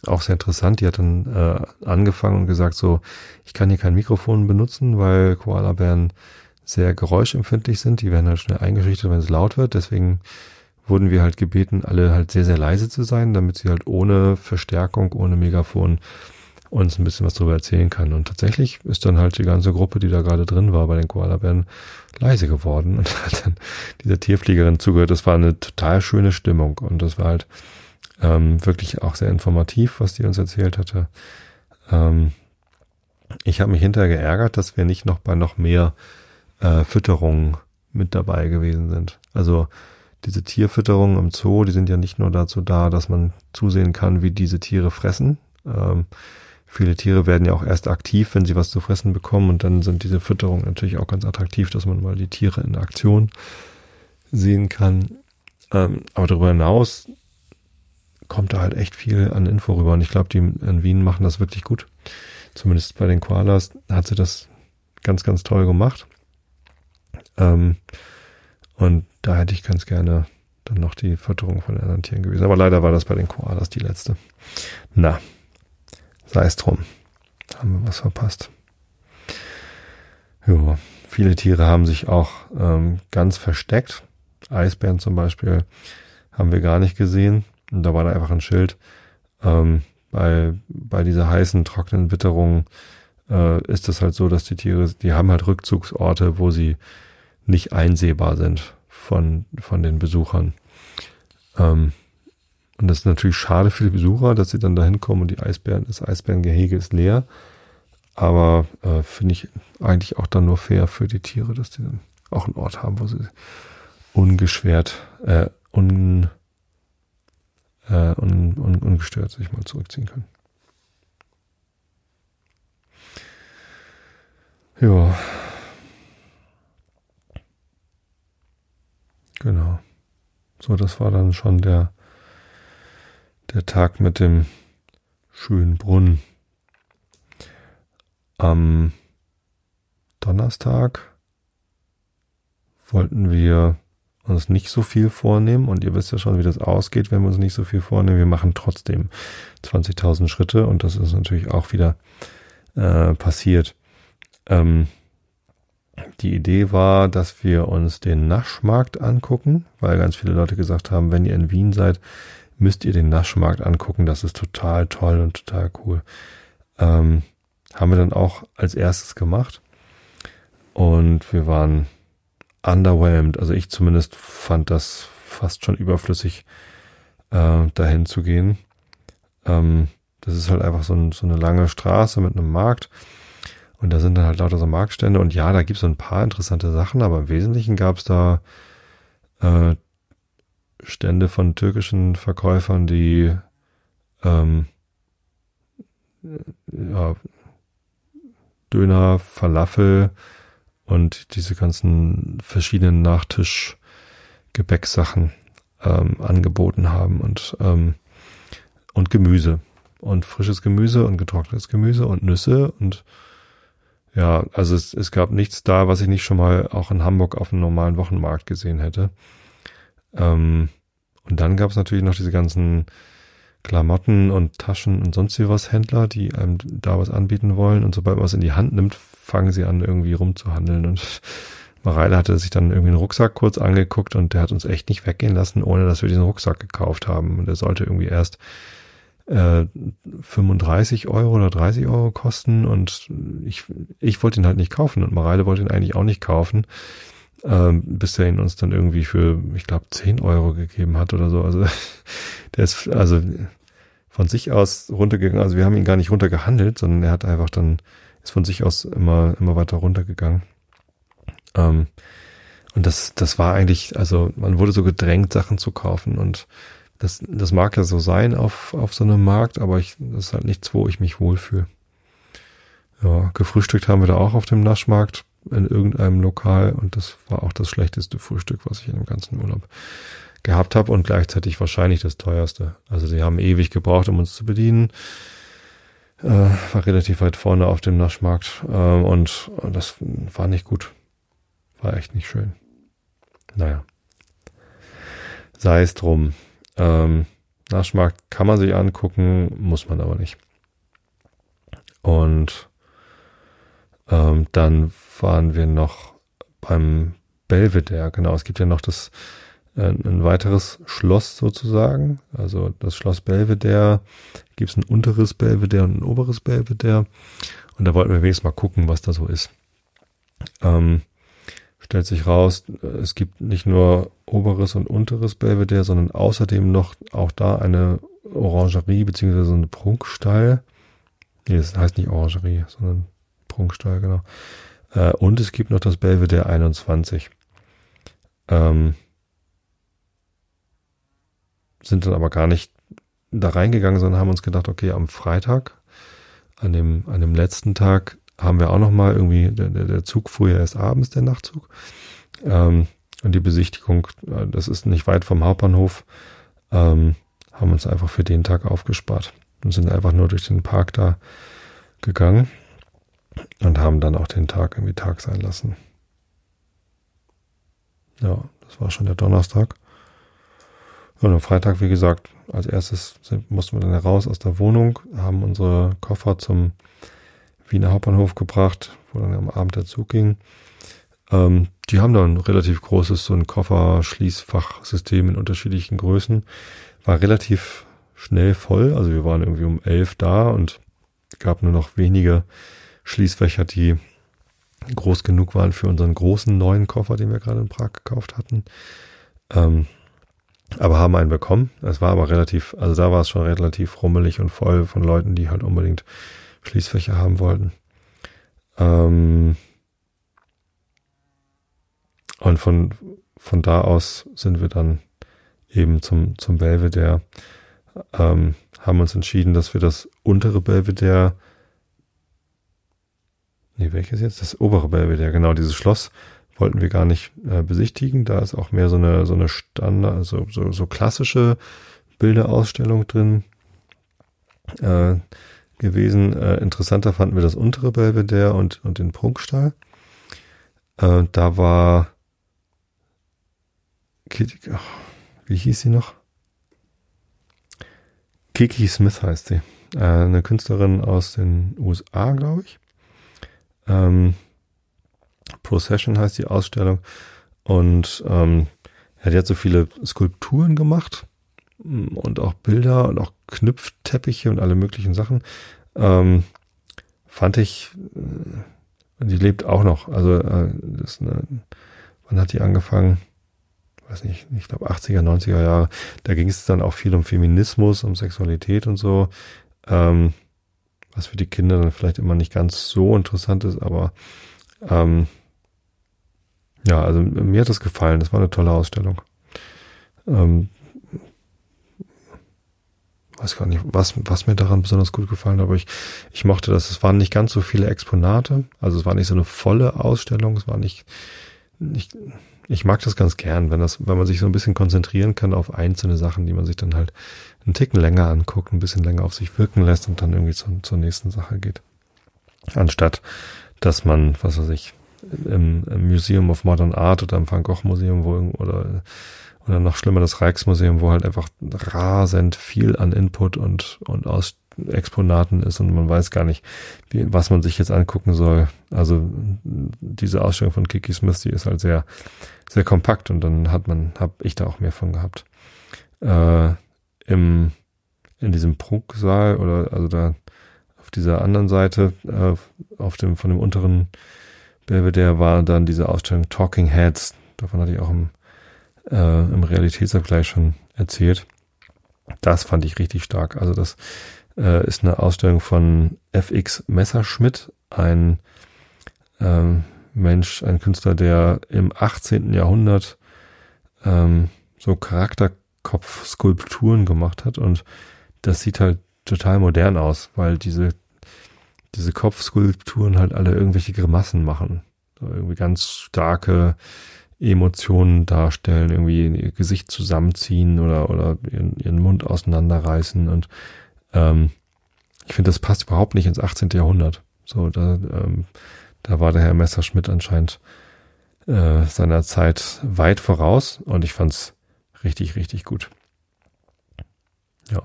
[SPEAKER 1] Auch sehr interessant. Die hat dann äh, angefangen und gesagt, so, ich kann hier kein Mikrofon benutzen, weil Koalabären sehr geräuschempfindlich sind. Die werden halt schnell eingeschüchtert, wenn es laut wird. Deswegen wurden wir halt gebeten, alle halt sehr, sehr leise zu sein, damit sie halt ohne Verstärkung, ohne Megafon uns ein bisschen was darüber erzählen kann. Und tatsächlich ist dann halt die ganze Gruppe, die da gerade drin war bei den Koalabären, leise geworden und hat dann dieser Tierfliegerin zugehört. Das war eine total schöne Stimmung und das war halt ähm, wirklich auch sehr informativ, was die uns erzählt hatte. Ähm, ich habe mich hinterher geärgert, dass wir nicht noch bei noch mehr äh, Fütterungen mit dabei gewesen sind. Also diese Tierfütterungen im Zoo, die sind ja nicht nur dazu da, dass man zusehen kann, wie diese Tiere fressen. Ähm, viele Tiere werden ja auch erst aktiv, wenn sie was zu fressen bekommen und dann sind diese Fütterungen natürlich auch ganz attraktiv, dass man mal die Tiere in Aktion sehen kann. Ähm, aber darüber hinaus kommt da halt echt viel an Info rüber und ich glaube, die in Wien machen das wirklich gut. Zumindest bei den Koalas hat sie das ganz, ganz toll gemacht. Ähm, und da hätte ich ganz gerne dann noch die Fütterung von anderen Tieren gewesen. Aber leider war das bei den Koalas die letzte. Na, sei es drum. Haben wir was verpasst. Ja, viele Tiere haben sich auch ähm, ganz versteckt. Eisbären zum Beispiel haben wir gar nicht gesehen. Und da war da einfach ein Schild. Ähm, bei, bei dieser heißen, trockenen Witterung äh, ist es halt so, dass die Tiere, die haben halt Rückzugsorte, wo sie nicht einsehbar sind von, von den Besuchern. Ähm, und das ist natürlich schade für die Besucher, dass sie dann da hinkommen und die Eisbären, das Eisbärengehege ist leer. Aber äh, finde ich eigentlich auch dann nur fair für die Tiere, dass die dann auch einen Ort haben, wo sie ungeschwert, äh, un, äh, un, un, ungestört sich mal zurückziehen können. Ja. Genau. So, das war dann schon der, der Tag mit dem schönen Brunnen. Am Donnerstag wollten wir uns nicht so viel vornehmen und ihr wisst ja schon, wie das ausgeht, wenn wir uns nicht so viel vornehmen. Wir machen trotzdem 20.000 Schritte und das ist natürlich auch wieder äh, passiert. Ähm, die Idee war, dass wir uns den Naschmarkt angucken, weil ganz viele Leute gesagt haben, wenn ihr in Wien seid, müsst ihr den Naschmarkt angucken. Das ist total toll und total cool. Ähm, haben wir dann auch als erstes gemacht. Und wir waren underwhelmed. Also ich zumindest fand das fast schon überflüssig, äh, dahin zu gehen. Ähm, das ist halt einfach so, ein, so eine lange Straße mit einem Markt. Und da sind dann halt lauter so Marktstände. Und ja, da gibt es so ein paar interessante Sachen, aber im Wesentlichen gab es da äh, Stände von türkischen Verkäufern, die ähm, ja, Döner, Falafel und diese ganzen verschiedenen Nachtisch-Gebäcksachen ähm, angeboten haben und, ähm, und Gemüse und frisches Gemüse und getrocknetes Gemüse und Nüsse und ja, also es, es gab nichts da, was ich nicht schon mal auch in Hamburg auf einem normalen Wochenmarkt gesehen hätte. Ähm, und dann gab es natürlich noch diese ganzen Klamotten und Taschen und sonst was Händler, die einem da was anbieten wollen. Und sobald man was in die Hand nimmt, fangen sie an, irgendwie rumzuhandeln. Und Mareile hatte sich dann irgendwie einen Rucksack kurz angeguckt und der hat uns echt nicht weggehen lassen, ohne dass wir diesen Rucksack gekauft haben. Und der sollte irgendwie erst äh, 35 Euro oder 30 Euro kosten und ich, ich wollte ihn halt nicht kaufen und Mareile wollte ihn eigentlich auch nicht kaufen, äh, bis er ihn uns dann irgendwie für, ich glaube, 10 Euro gegeben hat oder so. Also der ist also von sich aus runtergegangen. Also wir haben ihn gar nicht runtergehandelt, sondern er hat einfach dann, ist von sich aus immer, immer weiter runtergegangen. Ähm, und das, das war eigentlich, also man wurde so gedrängt, Sachen zu kaufen und das, das mag ja so sein auf, auf so einem Markt, aber ich, das ist halt nichts, wo ich mich wohlfühle. Ja, gefrühstückt haben wir da auch auf dem Naschmarkt in irgendeinem Lokal und das war auch das schlechteste Frühstück, was ich in dem ganzen Urlaub gehabt habe und gleichzeitig wahrscheinlich das teuerste. Also sie haben ewig gebraucht, um uns zu bedienen. Äh, war relativ weit vorne auf dem Naschmarkt äh, und das war nicht gut. War echt nicht schön. Naja. Sei es drum. Ähm, Naschmarkt kann man sich angucken, muss man aber nicht. Und ähm, dann waren wir noch beim Belvedere. Genau, es gibt ja noch das äh, ein weiteres Schloss sozusagen. Also das Schloss Belvedere gibt es ein unteres Belvedere und ein oberes Belvedere. Und da wollten wir wenigstens mal gucken, was da so ist. Ähm, stellt sich raus, es gibt nicht nur oberes und unteres Belvedere, sondern außerdem noch auch da eine Orangerie beziehungsweise eine Prunkstall. Nee, das heißt nicht Orangerie, sondern Prunkstall, genau. Äh, und es gibt noch das Belvedere 21. Ähm, sind dann aber gar nicht da reingegangen, sondern haben uns gedacht, okay, am Freitag, an dem, an dem letzten Tag, haben wir auch noch mal irgendwie, der, der Zug fuhr ja erst abends, der Nachtzug. Ähm, und die Besichtigung, äh, das ist nicht weit vom Hauptbahnhof, ähm, haben uns einfach für den Tag aufgespart und sind einfach nur durch den Park da gegangen. Und haben dann auch den Tag irgendwie Tag sein lassen. Ja, das war schon der Donnerstag. Und am Freitag, wie gesagt, als erstes mussten wir dann raus aus der Wohnung, haben unsere Koffer zum Wiener Hauptbahnhof gebracht, wo dann am Abend der Zug ging. Ähm, die haben dann relativ großes, so ein Kofferschließfachsystem in unterschiedlichen Größen. War relativ schnell voll, also wir waren irgendwie um elf da und gab nur noch wenige Schließfächer, die groß genug waren für unseren großen neuen Koffer, den wir gerade in Prag gekauft hatten. Ähm, aber haben einen bekommen. Es war aber relativ, also da war es schon relativ rummelig und voll von Leuten, die halt unbedingt Schließfächer haben wollten. Ähm, und von, von da aus sind wir dann eben zum, zum Belvedere, ähm, haben uns entschieden, dass wir das untere Belvedere Nee, welches jetzt? Das obere Belvedere, genau, dieses Schloss wollten wir gar nicht äh, besichtigen. Da ist auch mehr so eine, so eine Standard, also so, so klassische Bilderausstellung drin äh, gewesen. Äh, interessanter fanden wir das untere Belvedere und, und den Prunkstall. Äh, da war Kitty, ach, wie hieß sie noch? Kiki Smith heißt sie. Äh, eine Künstlerin aus den USA, glaube ich. Ähm, Procession heißt die Ausstellung. Und ähm, ja, die hat so viele Skulpturen gemacht mm, und auch Bilder und auch Knüpfteppiche und alle möglichen Sachen. Ähm, fand ich, äh, die lebt auch noch. Also äh, das ist eine, wann hat die angefangen? Weiß nicht, ich glaube 80er, 90er Jahre. Da ging es dann auch viel um Feminismus, um Sexualität und so. Ähm, was für die Kinder dann vielleicht immer nicht ganz so interessant ist, aber ähm, ja, also mir hat das gefallen. Das war eine tolle Ausstellung. Ähm, weiß gar nicht, was, was mir daran besonders gut gefallen hat, aber ich, ich mochte das. Es waren nicht ganz so viele Exponate. Also es war nicht so eine volle Ausstellung. Es war nicht, nicht ich mag das ganz gern, wenn das, wenn man sich so ein bisschen konzentrieren kann auf einzelne Sachen, die man sich dann halt einen Ticken länger anguckt, ein bisschen länger auf sich wirken lässt und dann irgendwie zu, zur nächsten Sache geht. Anstatt, dass man, was weiß ich, im, im Museum of Modern Art oder im Van Gogh Museum wo, oder, oder noch schlimmer das Rijksmuseum, wo halt einfach rasend viel an Input und, und aus Exponaten ist und man weiß gar nicht, wie, was man sich jetzt angucken soll. Also diese Ausstellung von Kiki Smith, die ist halt sehr, sehr kompakt und dann hat man, habe ich da auch mehr von gehabt. Äh, Im in diesem Prunksaal oder also da auf dieser anderen Seite, äh, auf dem von dem unteren Belvedere war dann diese Ausstellung Talking Heads. Davon hatte ich auch im, äh, im Realitätsabgleich schon erzählt. Das fand ich richtig stark. Also das äh, ist eine Ausstellung von FX Messerschmidt, ein ähm, Mensch, ein Künstler, der im 18. Jahrhundert ähm, so Charakterkopfskulpturen gemacht hat und das sieht halt total modern aus, weil diese diese Kopfskulpturen halt alle irgendwelche Grimassen machen, irgendwie ganz starke Emotionen darstellen, irgendwie ihr Gesicht zusammenziehen oder oder ihren, ihren Mund auseinanderreißen und ähm, ich finde, das passt überhaupt nicht ins 18. Jahrhundert. So, da, ähm, da war der Herr Messerschmidt anscheinend äh, seiner Zeit weit voraus und ich fand's richtig, richtig gut. Ja.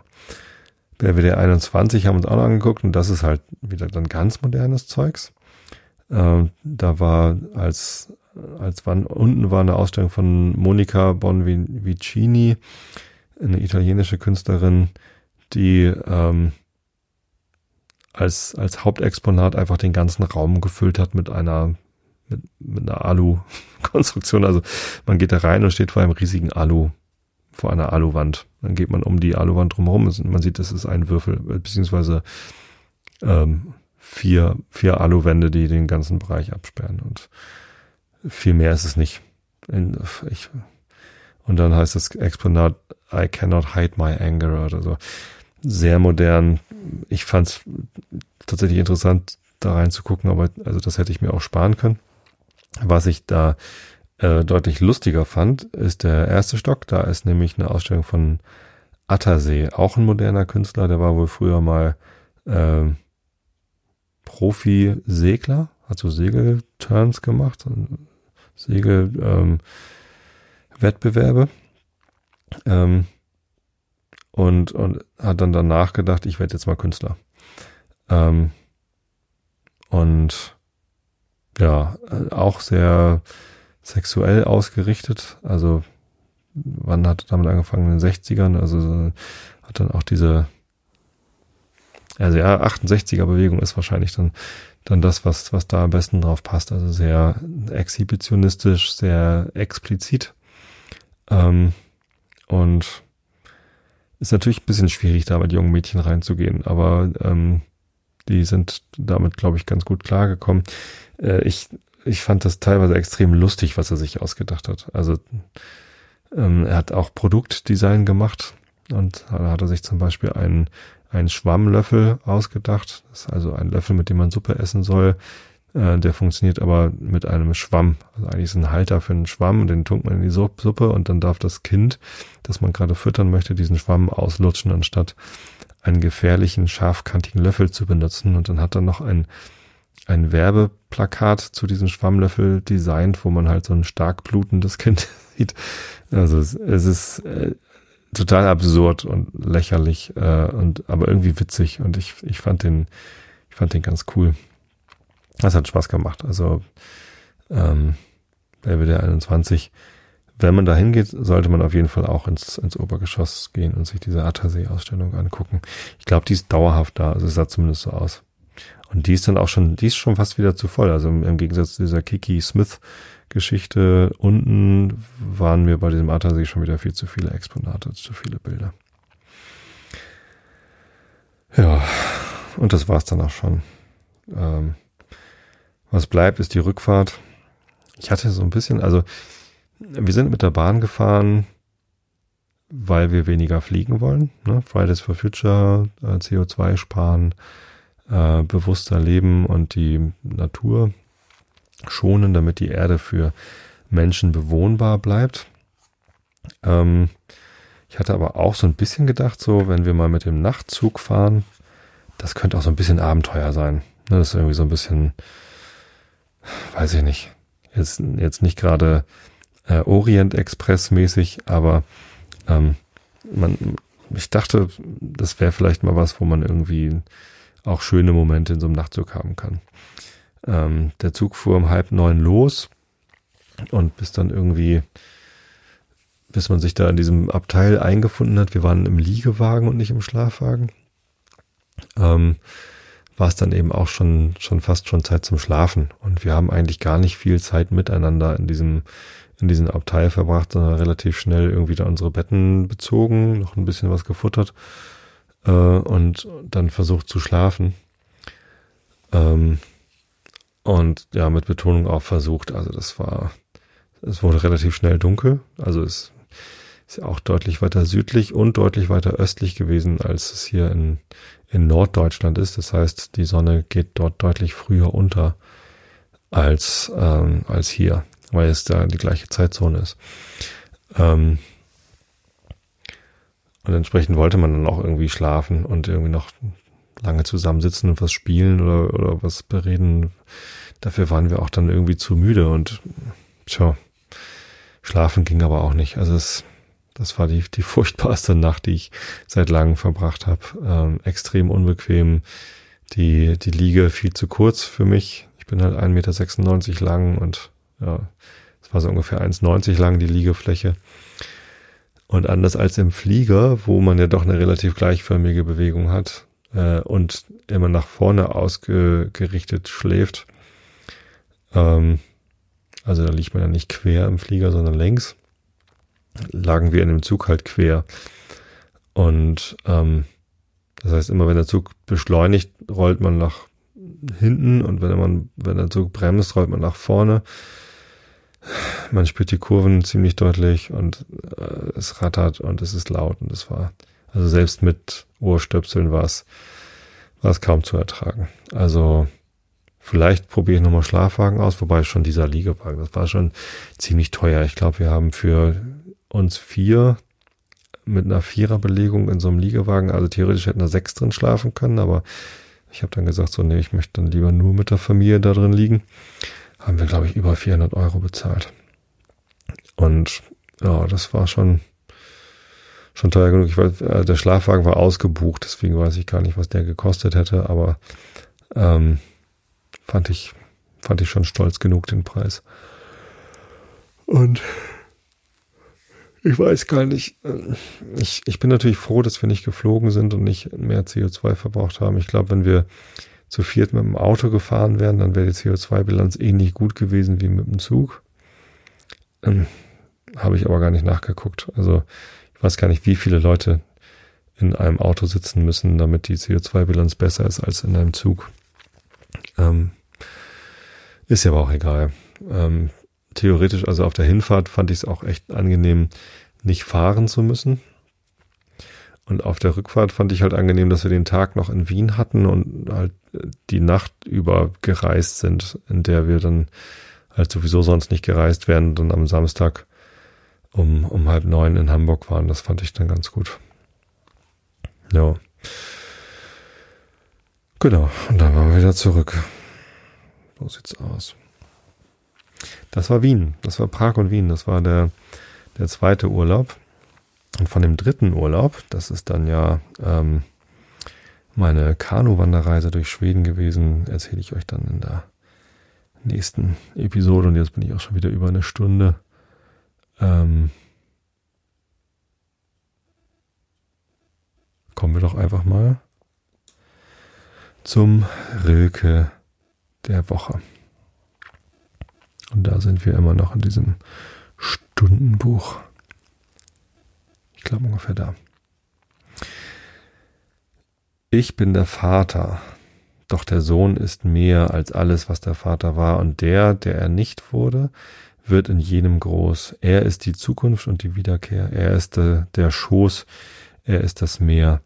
[SPEAKER 1] BWD 21 haben uns auch noch angeguckt und das ist halt wieder dann ganz modernes Zeugs. Ähm, da war als, als wann, unten war eine Ausstellung von Monica Bonvicini, eine italienische Künstlerin, die ähm, als, als Hauptexponat einfach den ganzen Raum gefüllt hat mit einer, mit, mit einer Alu-Konstruktion. Also man geht da rein und steht vor einem riesigen Alu, vor einer Aluwand. Dann geht man um die Aluwand drumherum und man sieht, das ist ein Würfel, beziehungsweise ähm, vier, vier Aluwände, die den ganzen Bereich absperren. Und viel mehr ist es nicht. Ich, und dann heißt das Exponat I cannot hide my anger oder so sehr modern. Ich fand es tatsächlich interessant, da reinzugucken, aber also das hätte ich mir auch sparen können. Was ich da äh, deutlich lustiger fand, ist der erste Stock. Da ist nämlich eine Ausstellung von Attersee, auch ein moderner Künstler, der war wohl früher mal äh, Profi-Segler, hat so Segelturns gemacht, Segelwettbewerbe. Ähm, ähm, und, und hat dann danach gedacht, ich werde jetzt mal Künstler. Ähm, und ja, auch sehr sexuell ausgerichtet. Also wann hat damit angefangen? In den 60ern. Also hat dann auch diese, also ja, 68er Bewegung ist wahrscheinlich dann, dann das, was, was da am besten drauf passt. Also sehr exhibitionistisch, sehr explizit. Ähm, und ist natürlich ein bisschen schwierig, da mit jungen Mädchen reinzugehen, aber ähm, die sind damit, glaube ich, ganz gut klargekommen. Äh, ich, ich fand das teilweise extrem lustig, was er sich ausgedacht hat. Also ähm, er hat auch Produktdesign gemacht und da hat er sich zum Beispiel einen, einen Schwammlöffel ausgedacht. Das ist also ein Löffel, mit dem man Suppe essen soll. Äh, der funktioniert aber mit einem Schwamm. Also eigentlich ist ein Halter für einen Schwamm, den tunkt man in die Suppe und dann darf das Kind, das man gerade füttern möchte, diesen Schwamm auslutschen, anstatt einen gefährlichen, scharfkantigen Löffel zu benutzen. Und dann hat er noch ein, ein Werbeplakat zu diesem Schwammlöffel designt, wo man halt so ein stark blutendes Kind sieht. Also es, es ist äh, total absurd und lächerlich äh, und aber irgendwie witzig und ich, ich fand den ich fand den ganz cool. Das hat Spaß gemacht. Also ähm, Belvedere 21 wenn man da hingeht, sollte man auf jeden Fall auch ins, ins Obergeschoss gehen und sich diese Attersee-Ausstellung angucken. Ich glaube, die ist dauerhaft da, also es sah zumindest so aus. Und die ist dann auch schon, die ist schon fast wieder zu voll. Also im, Gegensatz zu dieser Kiki Smith Geschichte unten waren mir bei diesem Attersee schon wieder viel zu viele Exponate, zu viele Bilder. Ja, und das war's dann auch schon. Ähm, was bleibt, ist die Rückfahrt. Ich hatte so ein bisschen, also wir sind mit der Bahn gefahren, weil wir weniger fliegen wollen. Ne? Fridays for Future, äh, CO2 sparen, äh, bewusster leben und die Natur schonen, damit die Erde für Menschen bewohnbar bleibt. Ähm, ich hatte aber auch so ein bisschen gedacht, so wenn wir mal mit dem Nachtzug fahren, das könnte auch so ein bisschen Abenteuer sein. Ne? Das ist irgendwie so ein bisschen, weiß ich nicht, jetzt, jetzt nicht gerade äh, Orient Express mäßig, aber ähm, man, ich dachte, das wäre vielleicht mal was, wo man irgendwie auch schöne Momente in so einem Nachtzug haben kann. Ähm, der Zug fuhr um halb neun los und bis dann irgendwie, bis man sich da in diesem Abteil eingefunden hat, wir waren im Liegewagen und nicht im Schlafwagen, ähm, war es dann eben auch schon, schon fast schon Zeit zum Schlafen. Und wir haben eigentlich gar nicht viel Zeit miteinander in diesem in diesen Abteil verbracht, sondern relativ schnell irgendwie da unsere Betten bezogen, noch ein bisschen was gefuttert äh, und dann versucht zu schlafen. Ähm, und ja, mit Betonung auch versucht. Also das war, es wurde relativ schnell dunkel. Also es ist ja auch deutlich weiter südlich und deutlich weiter östlich gewesen, als es hier in, in Norddeutschland ist. Das heißt, die Sonne geht dort deutlich früher unter als, ähm, als hier weil es da die gleiche Zeitzone ist. Ähm, und entsprechend wollte man dann auch irgendwie schlafen und irgendwie noch lange zusammensitzen und was spielen oder, oder was bereden. Dafür waren wir auch dann irgendwie zu müde und tja, schlafen ging aber auch nicht. Also es, das war die, die furchtbarste Nacht, die ich seit langem verbracht habe. Ähm, extrem unbequem. Die, die Liege viel zu kurz für mich. Ich bin halt 1,96 Meter lang und ja, es war so ungefähr 1,90 lang die Liegefläche. Und anders als im Flieger, wo man ja doch eine relativ gleichförmige Bewegung hat äh, und immer nach vorne ausgerichtet schläft, ähm, also da liegt man ja nicht quer im Flieger, sondern längs, lagen wir in dem Zug halt quer. Und ähm, das heißt, immer wenn der Zug beschleunigt, rollt man nach hinten und wenn man, wenn der Zug bremst, rollt man nach vorne. Man spürt die Kurven ziemlich deutlich und äh, es rattert und es ist laut und es war, also selbst mit Ohrstöpseln war es, war es kaum zu ertragen. Also vielleicht probiere ich nochmal Schlafwagen aus, wobei schon dieser Liegewagen, das war schon ziemlich teuer. Ich glaube, wir haben für uns vier mit einer Viererbelegung in so einem Liegewagen, also theoretisch hätten da sechs drin schlafen können, aber Ich habe dann gesagt, so, nee, ich möchte dann lieber nur mit der Familie da drin liegen. Haben wir, glaube ich, über 400 Euro bezahlt. Und ja, das war schon, schon teuer genug. Ich weiß, äh, der Schlafwagen war ausgebucht, deswegen weiß ich gar nicht, was der gekostet hätte, aber ähm, fand ich, fand ich schon stolz genug den Preis. Und ich weiß gar nicht. Äh, ich, ich bin natürlich froh, dass wir nicht geflogen sind und nicht mehr CO2 verbraucht haben. Ich glaube, wenn wir zu viert mit dem Auto gefahren wären, dann wäre die CO2-Bilanz ähnlich gut gewesen wie mit dem Zug. Ähm, Habe ich aber gar nicht nachgeguckt. Also ich weiß gar nicht, wie viele Leute in einem Auto sitzen müssen, damit die CO2-Bilanz besser ist als in einem Zug. Ähm, ist ja aber auch egal. Ähm, theoretisch, also auf der Hinfahrt fand ich es auch echt angenehm, nicht fahren zu müssen. Und auf der Rückfahrt fand ich halt angenehm, dass wir den Tag noch in Wien hatten und halt die Nacht über gereist sind, in der wir dann halt sowieso sonst nicht gereist wären, dann am Samstag um, um halb neun in Hamburg waren. Das fand ich dann ganz gut. Ja. Genau. Und dann waren wir wieder zurück. So sieht's aus. Das war Wien. Das war Prag und Wien. Das war der, der zweite Urlaub. Und von dem dritten Urlaub, das ist dann ja ähm, meine Kanu-Wanderreise durch Schweden gewesen, erzähle ich euch dann in der nächsten Episode. Und jetzt bin ich auch schon wieder über eine Stunde. Ähm, kommen wir doch einfach mal zum Rilke der Woche. Und da sind wir immer noch in diesem Stundenbuch. Ich glaube ungefähr da. Ich bin der Vater, doch der Sohn ist mehr als alles, was der Vater war, und der, der er nicht wurde, wird in jenem groß. Er ist die Zukunft und die Wiederkehr. Er ist der, der Schoß. Er ist das Meer.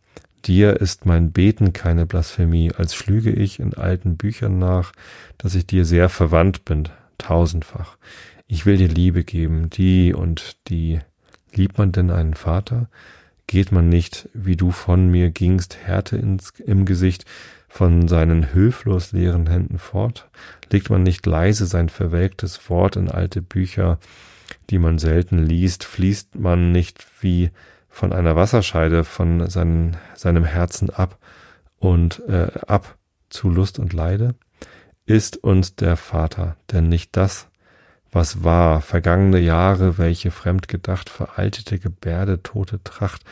[SPEAKER 1] Dir ist mein Beten keine Blasphemie, als schlüge ich in alten Büchern nach, dass ich dir sehr verwandt bin, tausendfach. Ich will dir Liebe geben, die und die. Liebt man denn einen Vater? Geht man nicht, wie du von mir gingst, Härte ins, im Gesicht, von seinen hülflos leeren Händen fort? Legt man nicht leise sein verwelktes Wort in alte Bücher, die man selten liest? Fließt man nicht wie von einer Wasserscheide von seinen, seinem Herzen ab und äh, ab zu Lust und Leide? Ist uns der Vater, denn nicht das, was war, vergangene Jahre, welche fremd gedacht, veraltete Gebärde, tote Tracht,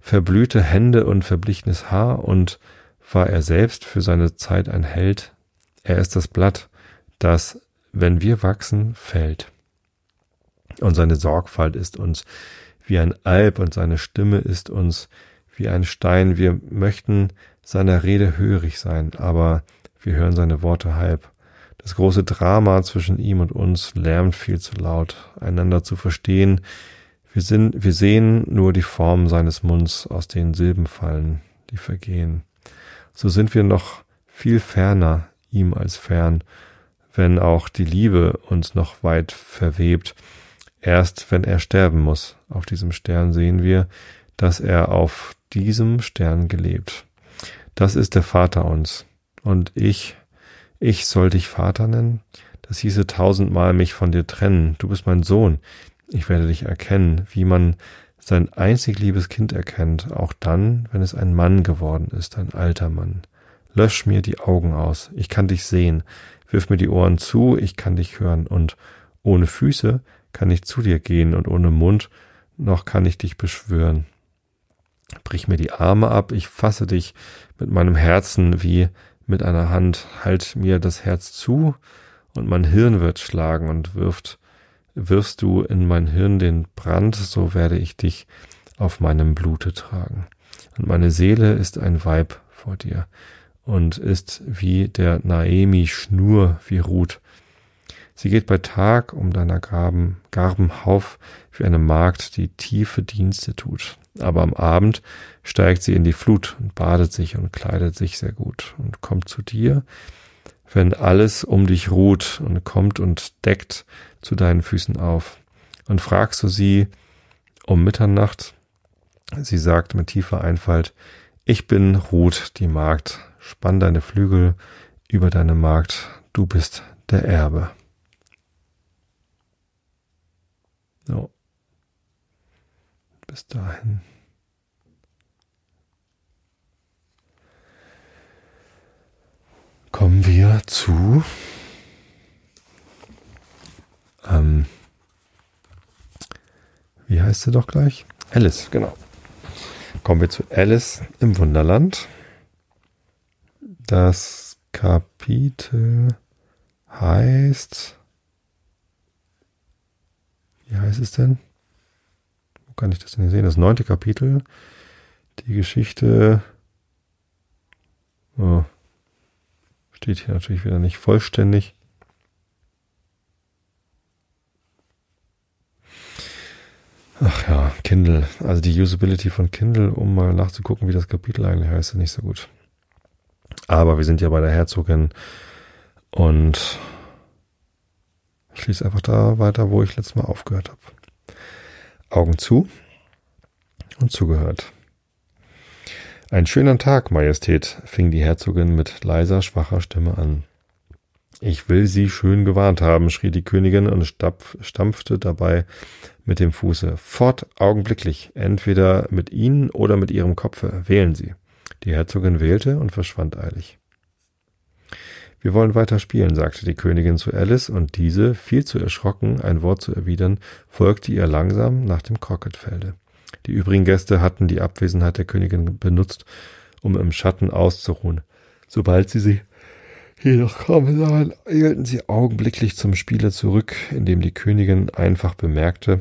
[SPEAKER 1] verblühte Hände und verblichenes Haar, und war er selbst für seine Zeit ein Held, er ist das Blatt, das, wenn wir wachsen, fällt. Und seine Sorgfalt ist uns wie ein Alp, und seine Stimme ist uns wie ein Stein. Wir möchten seiner Rede hörig sein, aber wir hören seine Worte halb. Das große Drama zwischen ihm und uns lärmt viel zu laut, einander zu verstehen. Wir sind, wir sehen nur die Form seines Munds, aus denen Silben fallen, die vergehen. So sind wir noch viel ferner ihm als fern, wenn auch die Liebe uns noch weit verwebt. Erst wenn er sterben muss, auf diesem Stern sehen wir, dass er auf diesem Stern gelebt. Das ist der Vater uns, und ich, ich soll dich Vater nennen? Das hieße tausendmal mich von dir trennen. Du bist mein Sohn. Ich werde dich erkennen, wie man sein einzig liebes Kind erkennt, auch dann, wenn es ein Mann geworden ist, ein alter Mann. Lösch mir die Augen aus, ich kann dich sehen, wirf mir die Ohren zu, ich kann dich hören, und ohne Füße kann ich zu dir gehen, und ohne Mund noch kann ich dich beschwören. Brich mir die Arme ab, ich fasse dich mit meinem Herzen wie mit einer Hand, halt mir das Herz zu und mein Hirn wird schlagen und wirft, wirfst du in mein Hirn den Brand, so werde ich dich auf meinem Blute tragen. Und meine Seele ist ein Weib vor dir und ist wie der Naemi Schnur wie Ruth. Sie geht bei Tag um deiner Garben, Garbenhauf wie eine Magd, die tiefe Dienste tut aber am Abend steigt sie in die Flut und badet sich und kleidet sich sehr gut und kommt zu dir, wenn alles um dich ruht und kommt und deckt zu deinen Füßen auf. Und fragst du sie um Mitternacht, sie sagt mit tiefer Einfalt, ich bin Ruth, die Magd, spann deine Flügel über deine Magd, du bist der Erbe. So. Bis dahin. Kommen wir zu ähm, wie heißt sie doch gleich? Alice, genau. Kommen wir zu Alice im Wunderland. Das Kapitel heißt. Wie heißt es denn? Kann ich das denn sehen? Das neunte Kapitel. Die Geschichte. Oh, steht hier natürlich wieder nicht vollständig. Ach ja, Kindle. Also die Usability von Kindle, um mal nachzugucken, wie das Kapitel eigentlich heißt, ist nicht so gut. Aber wir sind ja bei der Herzogin und ich schließe einfach da weiter, wo ich letztes Mal aufgehört habe. Augen zu und zugehört. Ein schöner Tag, Majestät, fing die Herzogin mit leiser, schwacher Stimme an. Ich will Sie schön gewarnt haben, schrie die Königin und stampfte dabei mit dem Fuße. Fort augenblicklich, entweder mit Ihnen oder mit Ihrem Kopfe. Wählen Sie. Die Herzogin wählte und verschwand eilig. Wir wollen weiter spielen, sagte die Königin zu Alice, und diese, viel zu erschrocken, ein Wort zu erwidern, folgte ihr langsam nach dem Crocketfelde. Die übrigen Gäste hatten die Abwesenheit der Königin benutzt, um im Schatten auszuruhen. Sobald sie sie jedoch kaum sahen, eilten sie augenblicklich zum Spiele zurück, indem die Königin einfach bemerkte,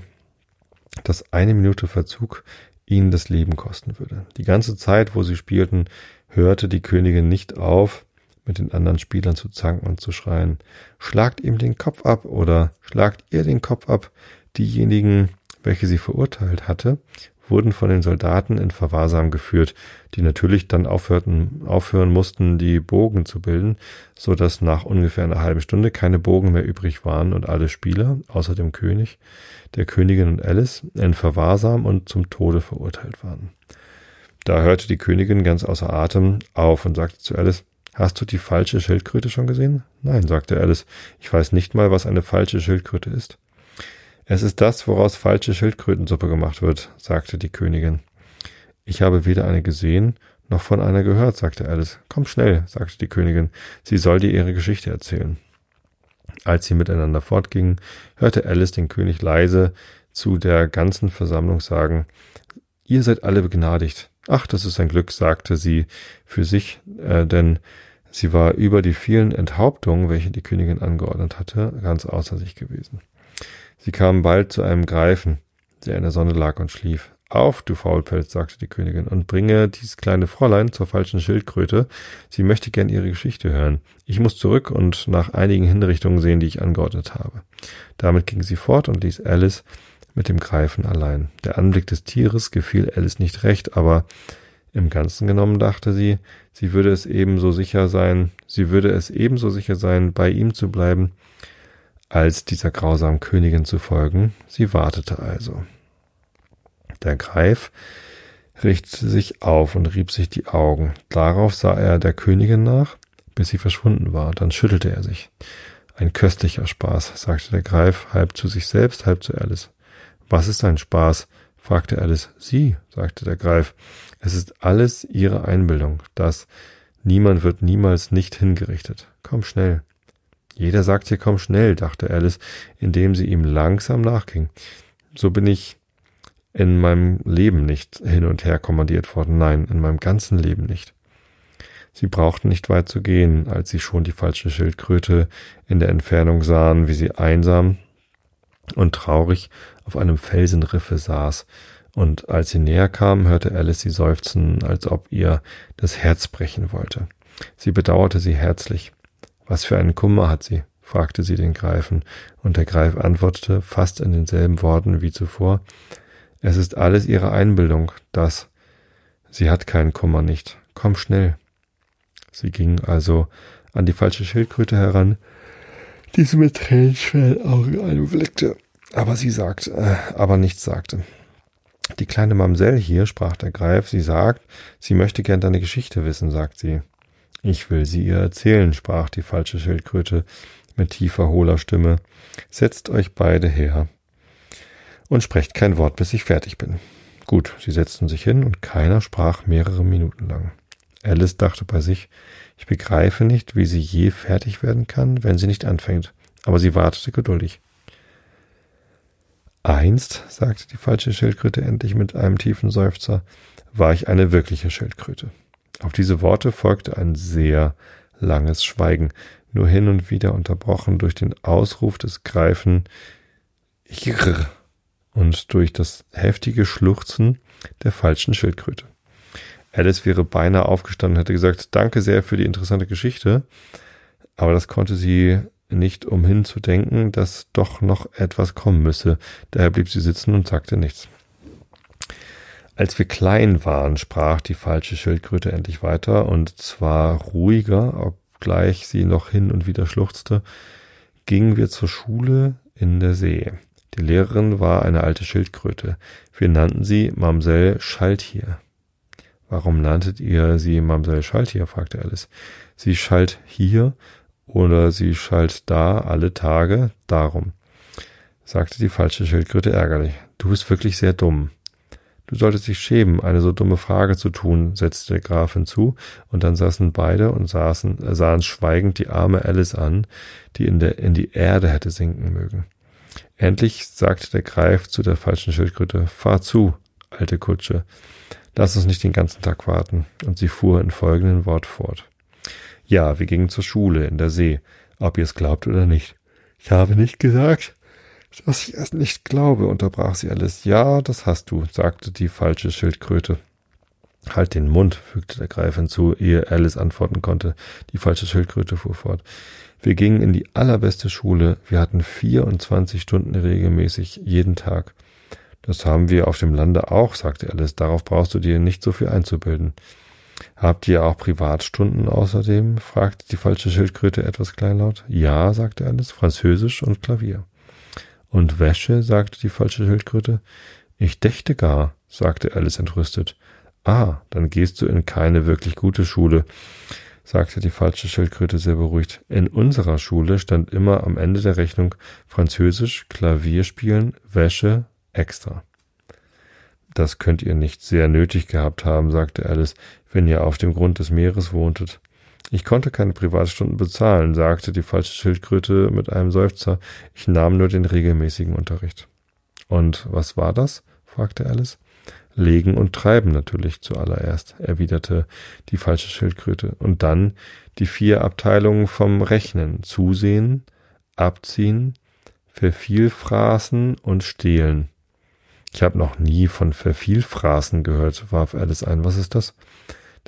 [SPEAKER 1] dass eine Minute Verzug ihnen das Leben kosten würde. Die ganze Zeit, wo sie spielten, hörte die Königin nicht auf, mit den anderen Spielern zu zanken und zu schreien, schlagt ihm den Kopf ab oder schlagt ihr den Kopf ab. Diejenigen, welche sie verurteilt hatte, wurden von den Soldaten in Verwahrsam geführt, die natürlich dann aufhörten, aufhören mussten, die Bogen zu bilden, so dass nach ungefähr einer halben Stunde keine Bogen mehr übrig waren und alle Spieler, außer dem König, der Königin und Alice, in Verwahrsam und zum Tode verurteilt waren. Da hörte die Königin ganz außer Atem auf und sagte zu Alice, Hast du die falsche Schildkröte schon gesehen? Nein, sagte Alice. Ich weiß nicht mal, was eine falsche Schildkröte ist. Es ist das, woraus falsche Schildkrötensuppe gemacht wird, sagte die Königin. Ich habe weder eine gesehen, noch von einer gehört, sagte Alice. Komm schnell, sagte die Königin, sie soll dir ihre Geschichte erzählen. Als sie miteinander fortgingen, hörte Alice den König leise zu der ganzen Versammlung sagen, Ihr seid alle begnadigt. Ach, das ist ein Glück, sagte sie für sich, äh, denn sie war über die vielen Enthauptungen, welche die Königin angeordnet hatte, ganz außer sich gewesen. Sie kamen bald zu einem Greifen, der in der Sonne lag und schlief. Auf, du Faulpelz, sagte die Königin, und bringe dies kleine Fräulein zur falschen Schildkröte. Sie möchte gern ihre Geschichte hören. Ich muss zurück und nach einigen Hinrichtungen sehen, die ich angeordnet habe. Damit ging sie fort und ließ Alice mit dem Greifen allein. Der Anblick des Tieres gefiel Alice nicht recht, aber im Ganzen genommen dachte sie, sie würde es ebenso sicher sein, sie würde es ebenso sicher sein, bei ihm zu bleiben, als dieser grausamen Königin zu folgen. Sie wartete also. Der Greif richtete sich auf und rieb sich die Augen. Darauf sah er der Königin nach, bis sie verschwunden war. Dann schüttelte er sich. Ein köstlicher Spaß, sagte der Greif, halb zu sich selbst, halb zu Alice. Was ist ein Spaß? fragte Alice. Sie, sagte der Greif. Es ist alles ihre Einbildung. Das niemand wird niemals nicht hingerichtet. Komm schnell. Jeder sagt hier komm schnell, dachte Alice, indem sie ihm langsam nachging. So bin ich in meinem Leben nicht hin und her kommandiert worden, nein, in meinem ganzen Leben nicht. Sie brauchten nicht weit zu gehen, als sie schon die falsche Schildkröte in der Entfernung sahen, wie sie einsam und traurig auf einem Felsenriffe saß, und als sie näher kam, hörte Alice sie seufzen, als ob ihr das Herz brechen wollte. Sie bedauerte sie herzlich. Was für einen Kummer hat sie? fragte sie den Greifen, und der Greif antwortete fast in denselben Worten wie zuvor Es ist alles ihre Einbildung, das. Sie hat keinen Kummer nicht. Komm schnell. Sie ging also an die falsche Schildkröte heran, die sie mit tränenschwellen Augen anblickte, aber sie sagte, äh, aber nichts sagte. Die kleine Mamsell hier, sprach der Greif, sie sagt, sie möchte gern deine Geschichte wissen, sagt sie. Ich will sie ihr erzählen, sprach die falsche Schildkröte mit tiefer, hohler Stimme. Setzt euch beide her und sprecht kein Wort, bis ich fertig bin. Gut, sie setzten sich hin und keiner sprach mehrere Minuten lang. Alice dachte bei sich, ich begreife nicht, wie sie je fertig werden kann, wenn sie nicht anfängt, aber sie wartete geduldig. Einst, sagte die falsche Schildkröte endlich mit einem tiefen Seufzer, war ich eine wirkliche Schildkröte. Auf diese Worte folgte ein sehr langes Schweigen, nur hin und wieder unterbrochen durch den Ausruf des Greifen Irr und durch das heftige Schluchzen der falschen Schildkröte. Alice wäre beinahe aufgestanden und hätte gesagt, danke sehr für die interessante Geschichte, aber das konnte sie nicht umhin zu denken, dass doch noch etwas kommen müsse. Daher blieb sie sitzen und sagte nichts. Als wir klein waren, sprach die falsche Schildkröte endlich weiter, und zwar ruhiger, obgleich sie noch hin und wieder schluchzte, gingen wir zur Schule in der See. Die Lehrerin war eine alte Schildkröte. Wir nannten sie Mamsell Schaltier. Warum nanntet ihr sie Mamsell Schaltier? fragte Alice. Sie schalt hier oder sie schalt da alle Tage, darum, sagte die falsche Schildkröte ärgerlich. Du bist wirklich sehr dumm. Du solltest dich schämen, eine so dumme Frage zu tun, setzte der Graf hinzu, und dann saßen beide und saßen, äh, sahen schweigend die arme Alice an, die in, der, in die Erde hätte sinken mögen. Endlich sagte der Greif zu der falschen Schildkröte, fahr zu, alte Kutsche, lass uns nicht den ganzen Tag warten, und sie fuhr in folgendem Wort fort. Ja, wir gingen zur Schule in der See, ob ihr es glaubt oder nicht. Ich habe nicht gesagt, dass ich es nicht glaube, unterbrach sie Alice. Ja, das hast du, sagte die falsche Schildkröte. Halt den Mund, fügte der Greif hinzu, ehe Alice antworten konnte. Die falsche Schildkröte fuhr fort. Wir gingen in die allerbeste Schule. Wir hatten 24 Stunden regelmäßig jeden Tag. Das haben wir auf dem Lande auch, sagte Alice. Darauf brauchst du dir nicht so viel einzubilden. Habt ihr auch Privatstunden außerdem? fragte die falsche Schildkröte etwas kleinlaut. Ja, sagte Alice, Französisch und Klavier. Und Wäsche? sagte die falsche Schildkröte. Ich dächte gar, sagte Alice entrüstet. Ah, dann gehst du in keine wirklich gute Schule, sagte die falsche Schildkröte sehr beruhigt. In unserer Schule stand immer am Ende der Rechnung Französisch, Klavierspielen, Wäsche, extra. Das könnt ihr nicht sehr nötig gehabt haben, sagte Alice, wenn ihr auf dem Grund des Meeres wohntet. Ich konnte keine Privatstunden bezahlen, sagte die falsche Schildkröte mit einem Seufzer. Ich nahm nur den regelmäßigen Unterricht. Und was war das? fragte Alice. Legen und treiben natürlich zuallererst, erwiderte die falsche Schildkröte. Und dann die vier Abteilungen vom Rechnen. Zusehen, abziehen, vervielfraßen und stehlen. Ich habe noch nie von Vervielfraßen gehört, warf Alice ein. Was ist das?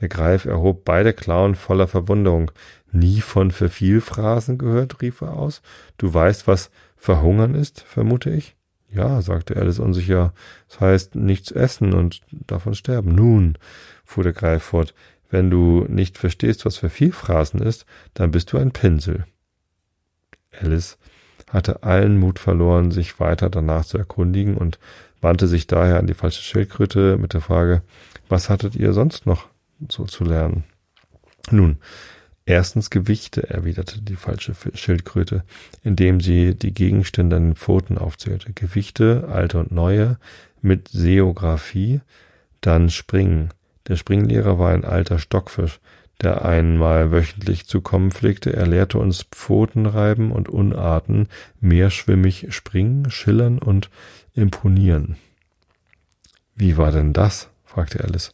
[SPEAKER 1] Der Greif erhob beide Klauen voller Verwunderung. Nie von Vervielfraßen gehört? rief er aus. Du weißt, was Verhungern ist, vermute ich? Ja, sagte Alice unsicher. Das heißt, nichts essen und davon sterben. Nun, fuhr der Greif fort, wenn du nicht verstehst, was Vervielfraßen ist, dann bist du ein Pinsel. Alice hatte allen Mut verloren, sich weiter danach zu erkundigen und wandte sich daher an die falsche Schildkröte mit der Frage, was hattet ihr sonst noch so zu lernen. Nun, erstens Gewichte, erwiderte die falsche Schildkröte, indem sie die Gegenstände an den Pfoten aufzählte. Gewichte, alte und neue, mit Seographie, dann Springen. Der Springlehrer war ein alter Stockfisch, der einmal wöchentlich zu kommen pflegte. Er lehrte uns Pfotenreiben und Unarten, meerschwimmig springen, schillern und imponieren. Wie war denn das? fragte Alice.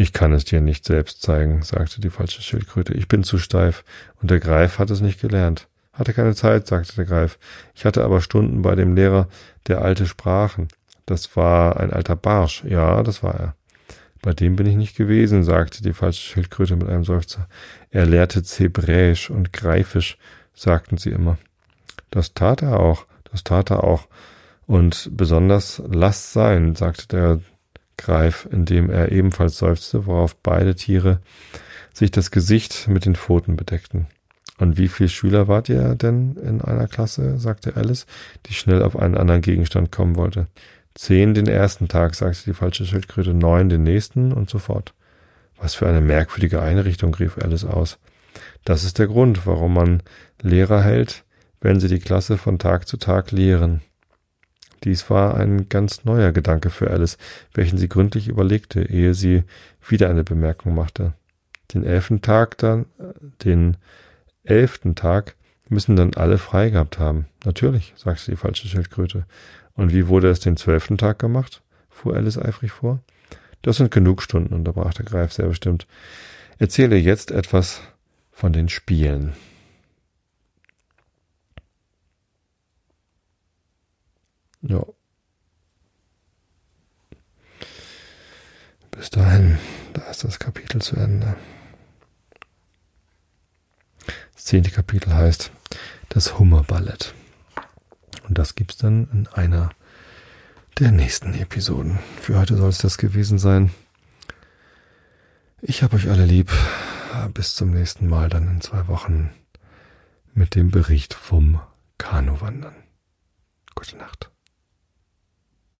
[SPEAKER 1] Ich kann es dir nicht selbst zeigen, sagte die falsche Schildkröte. Ich bin zu steif. Und der Greif hat es nicht gelernt. Hatte keine Zeit, sagte der Greif. Ich hatte aber Stunden bei dem Lehrer, der alte Sprachen. Das war ein alter Barsch. Ja, das war er. Bei dem bin ich nicht gewesen, sagte die falsche Schildkröte mit einem Seufzer. Er lehrte Zebräisch und Greifisch, sagten sie immer. Das tat er auch, das tat er auch. Und besonders lass sein, sagte der Greif, indem er ebenfalls seufzte, worauf beide Tiere sich das Gesicht mit den Pfoten bedeckten. Und wie viele Schüler wart ihr denn in einer Klasse? sagte Alice, die schnell auf einen anderen Gegenstand kommen wollte. Zehn den ersten Tag, sagte die falsche Schildkröte, neun den nächsten und so fort. Was für eine merkwürdige Einrichtung, rief Alice aus. Das ist der Grund, warum man Lehrer hält, wenn sie die Klasse von Tag zu Tag lehren. Dies war ein ganz neuer Gedanke für Alice, welchen sie gründlich überlegte, ehe sie wieder eine Bemerkung machte. Den elften Tag dann, den elften Tag müssen dann alle frei gehabt haben. Natürlich, sagte die falsche Schildkröte. Und wie wurde es den zwölften Tag gemacht? fuhr Alice eifrig vor. Das sind genug Stunden, unterbrach der Greif sehr bestimmt. Erzähle jetzt etwas von den Spielen. Ja. Bis dahin, da ist das Kapitel zu Ende. Das zehnte Kapitel heißt das Hummerballett. Und das gibt's dann in einer der nächsten Episoden. Für heute soll es das gewesen sein. Ich habe euch alle lieb. Bis zum nächsten Mal, dann in zwei Wochen mit dem Bericht vom Kanuwandern. Gute Nacht.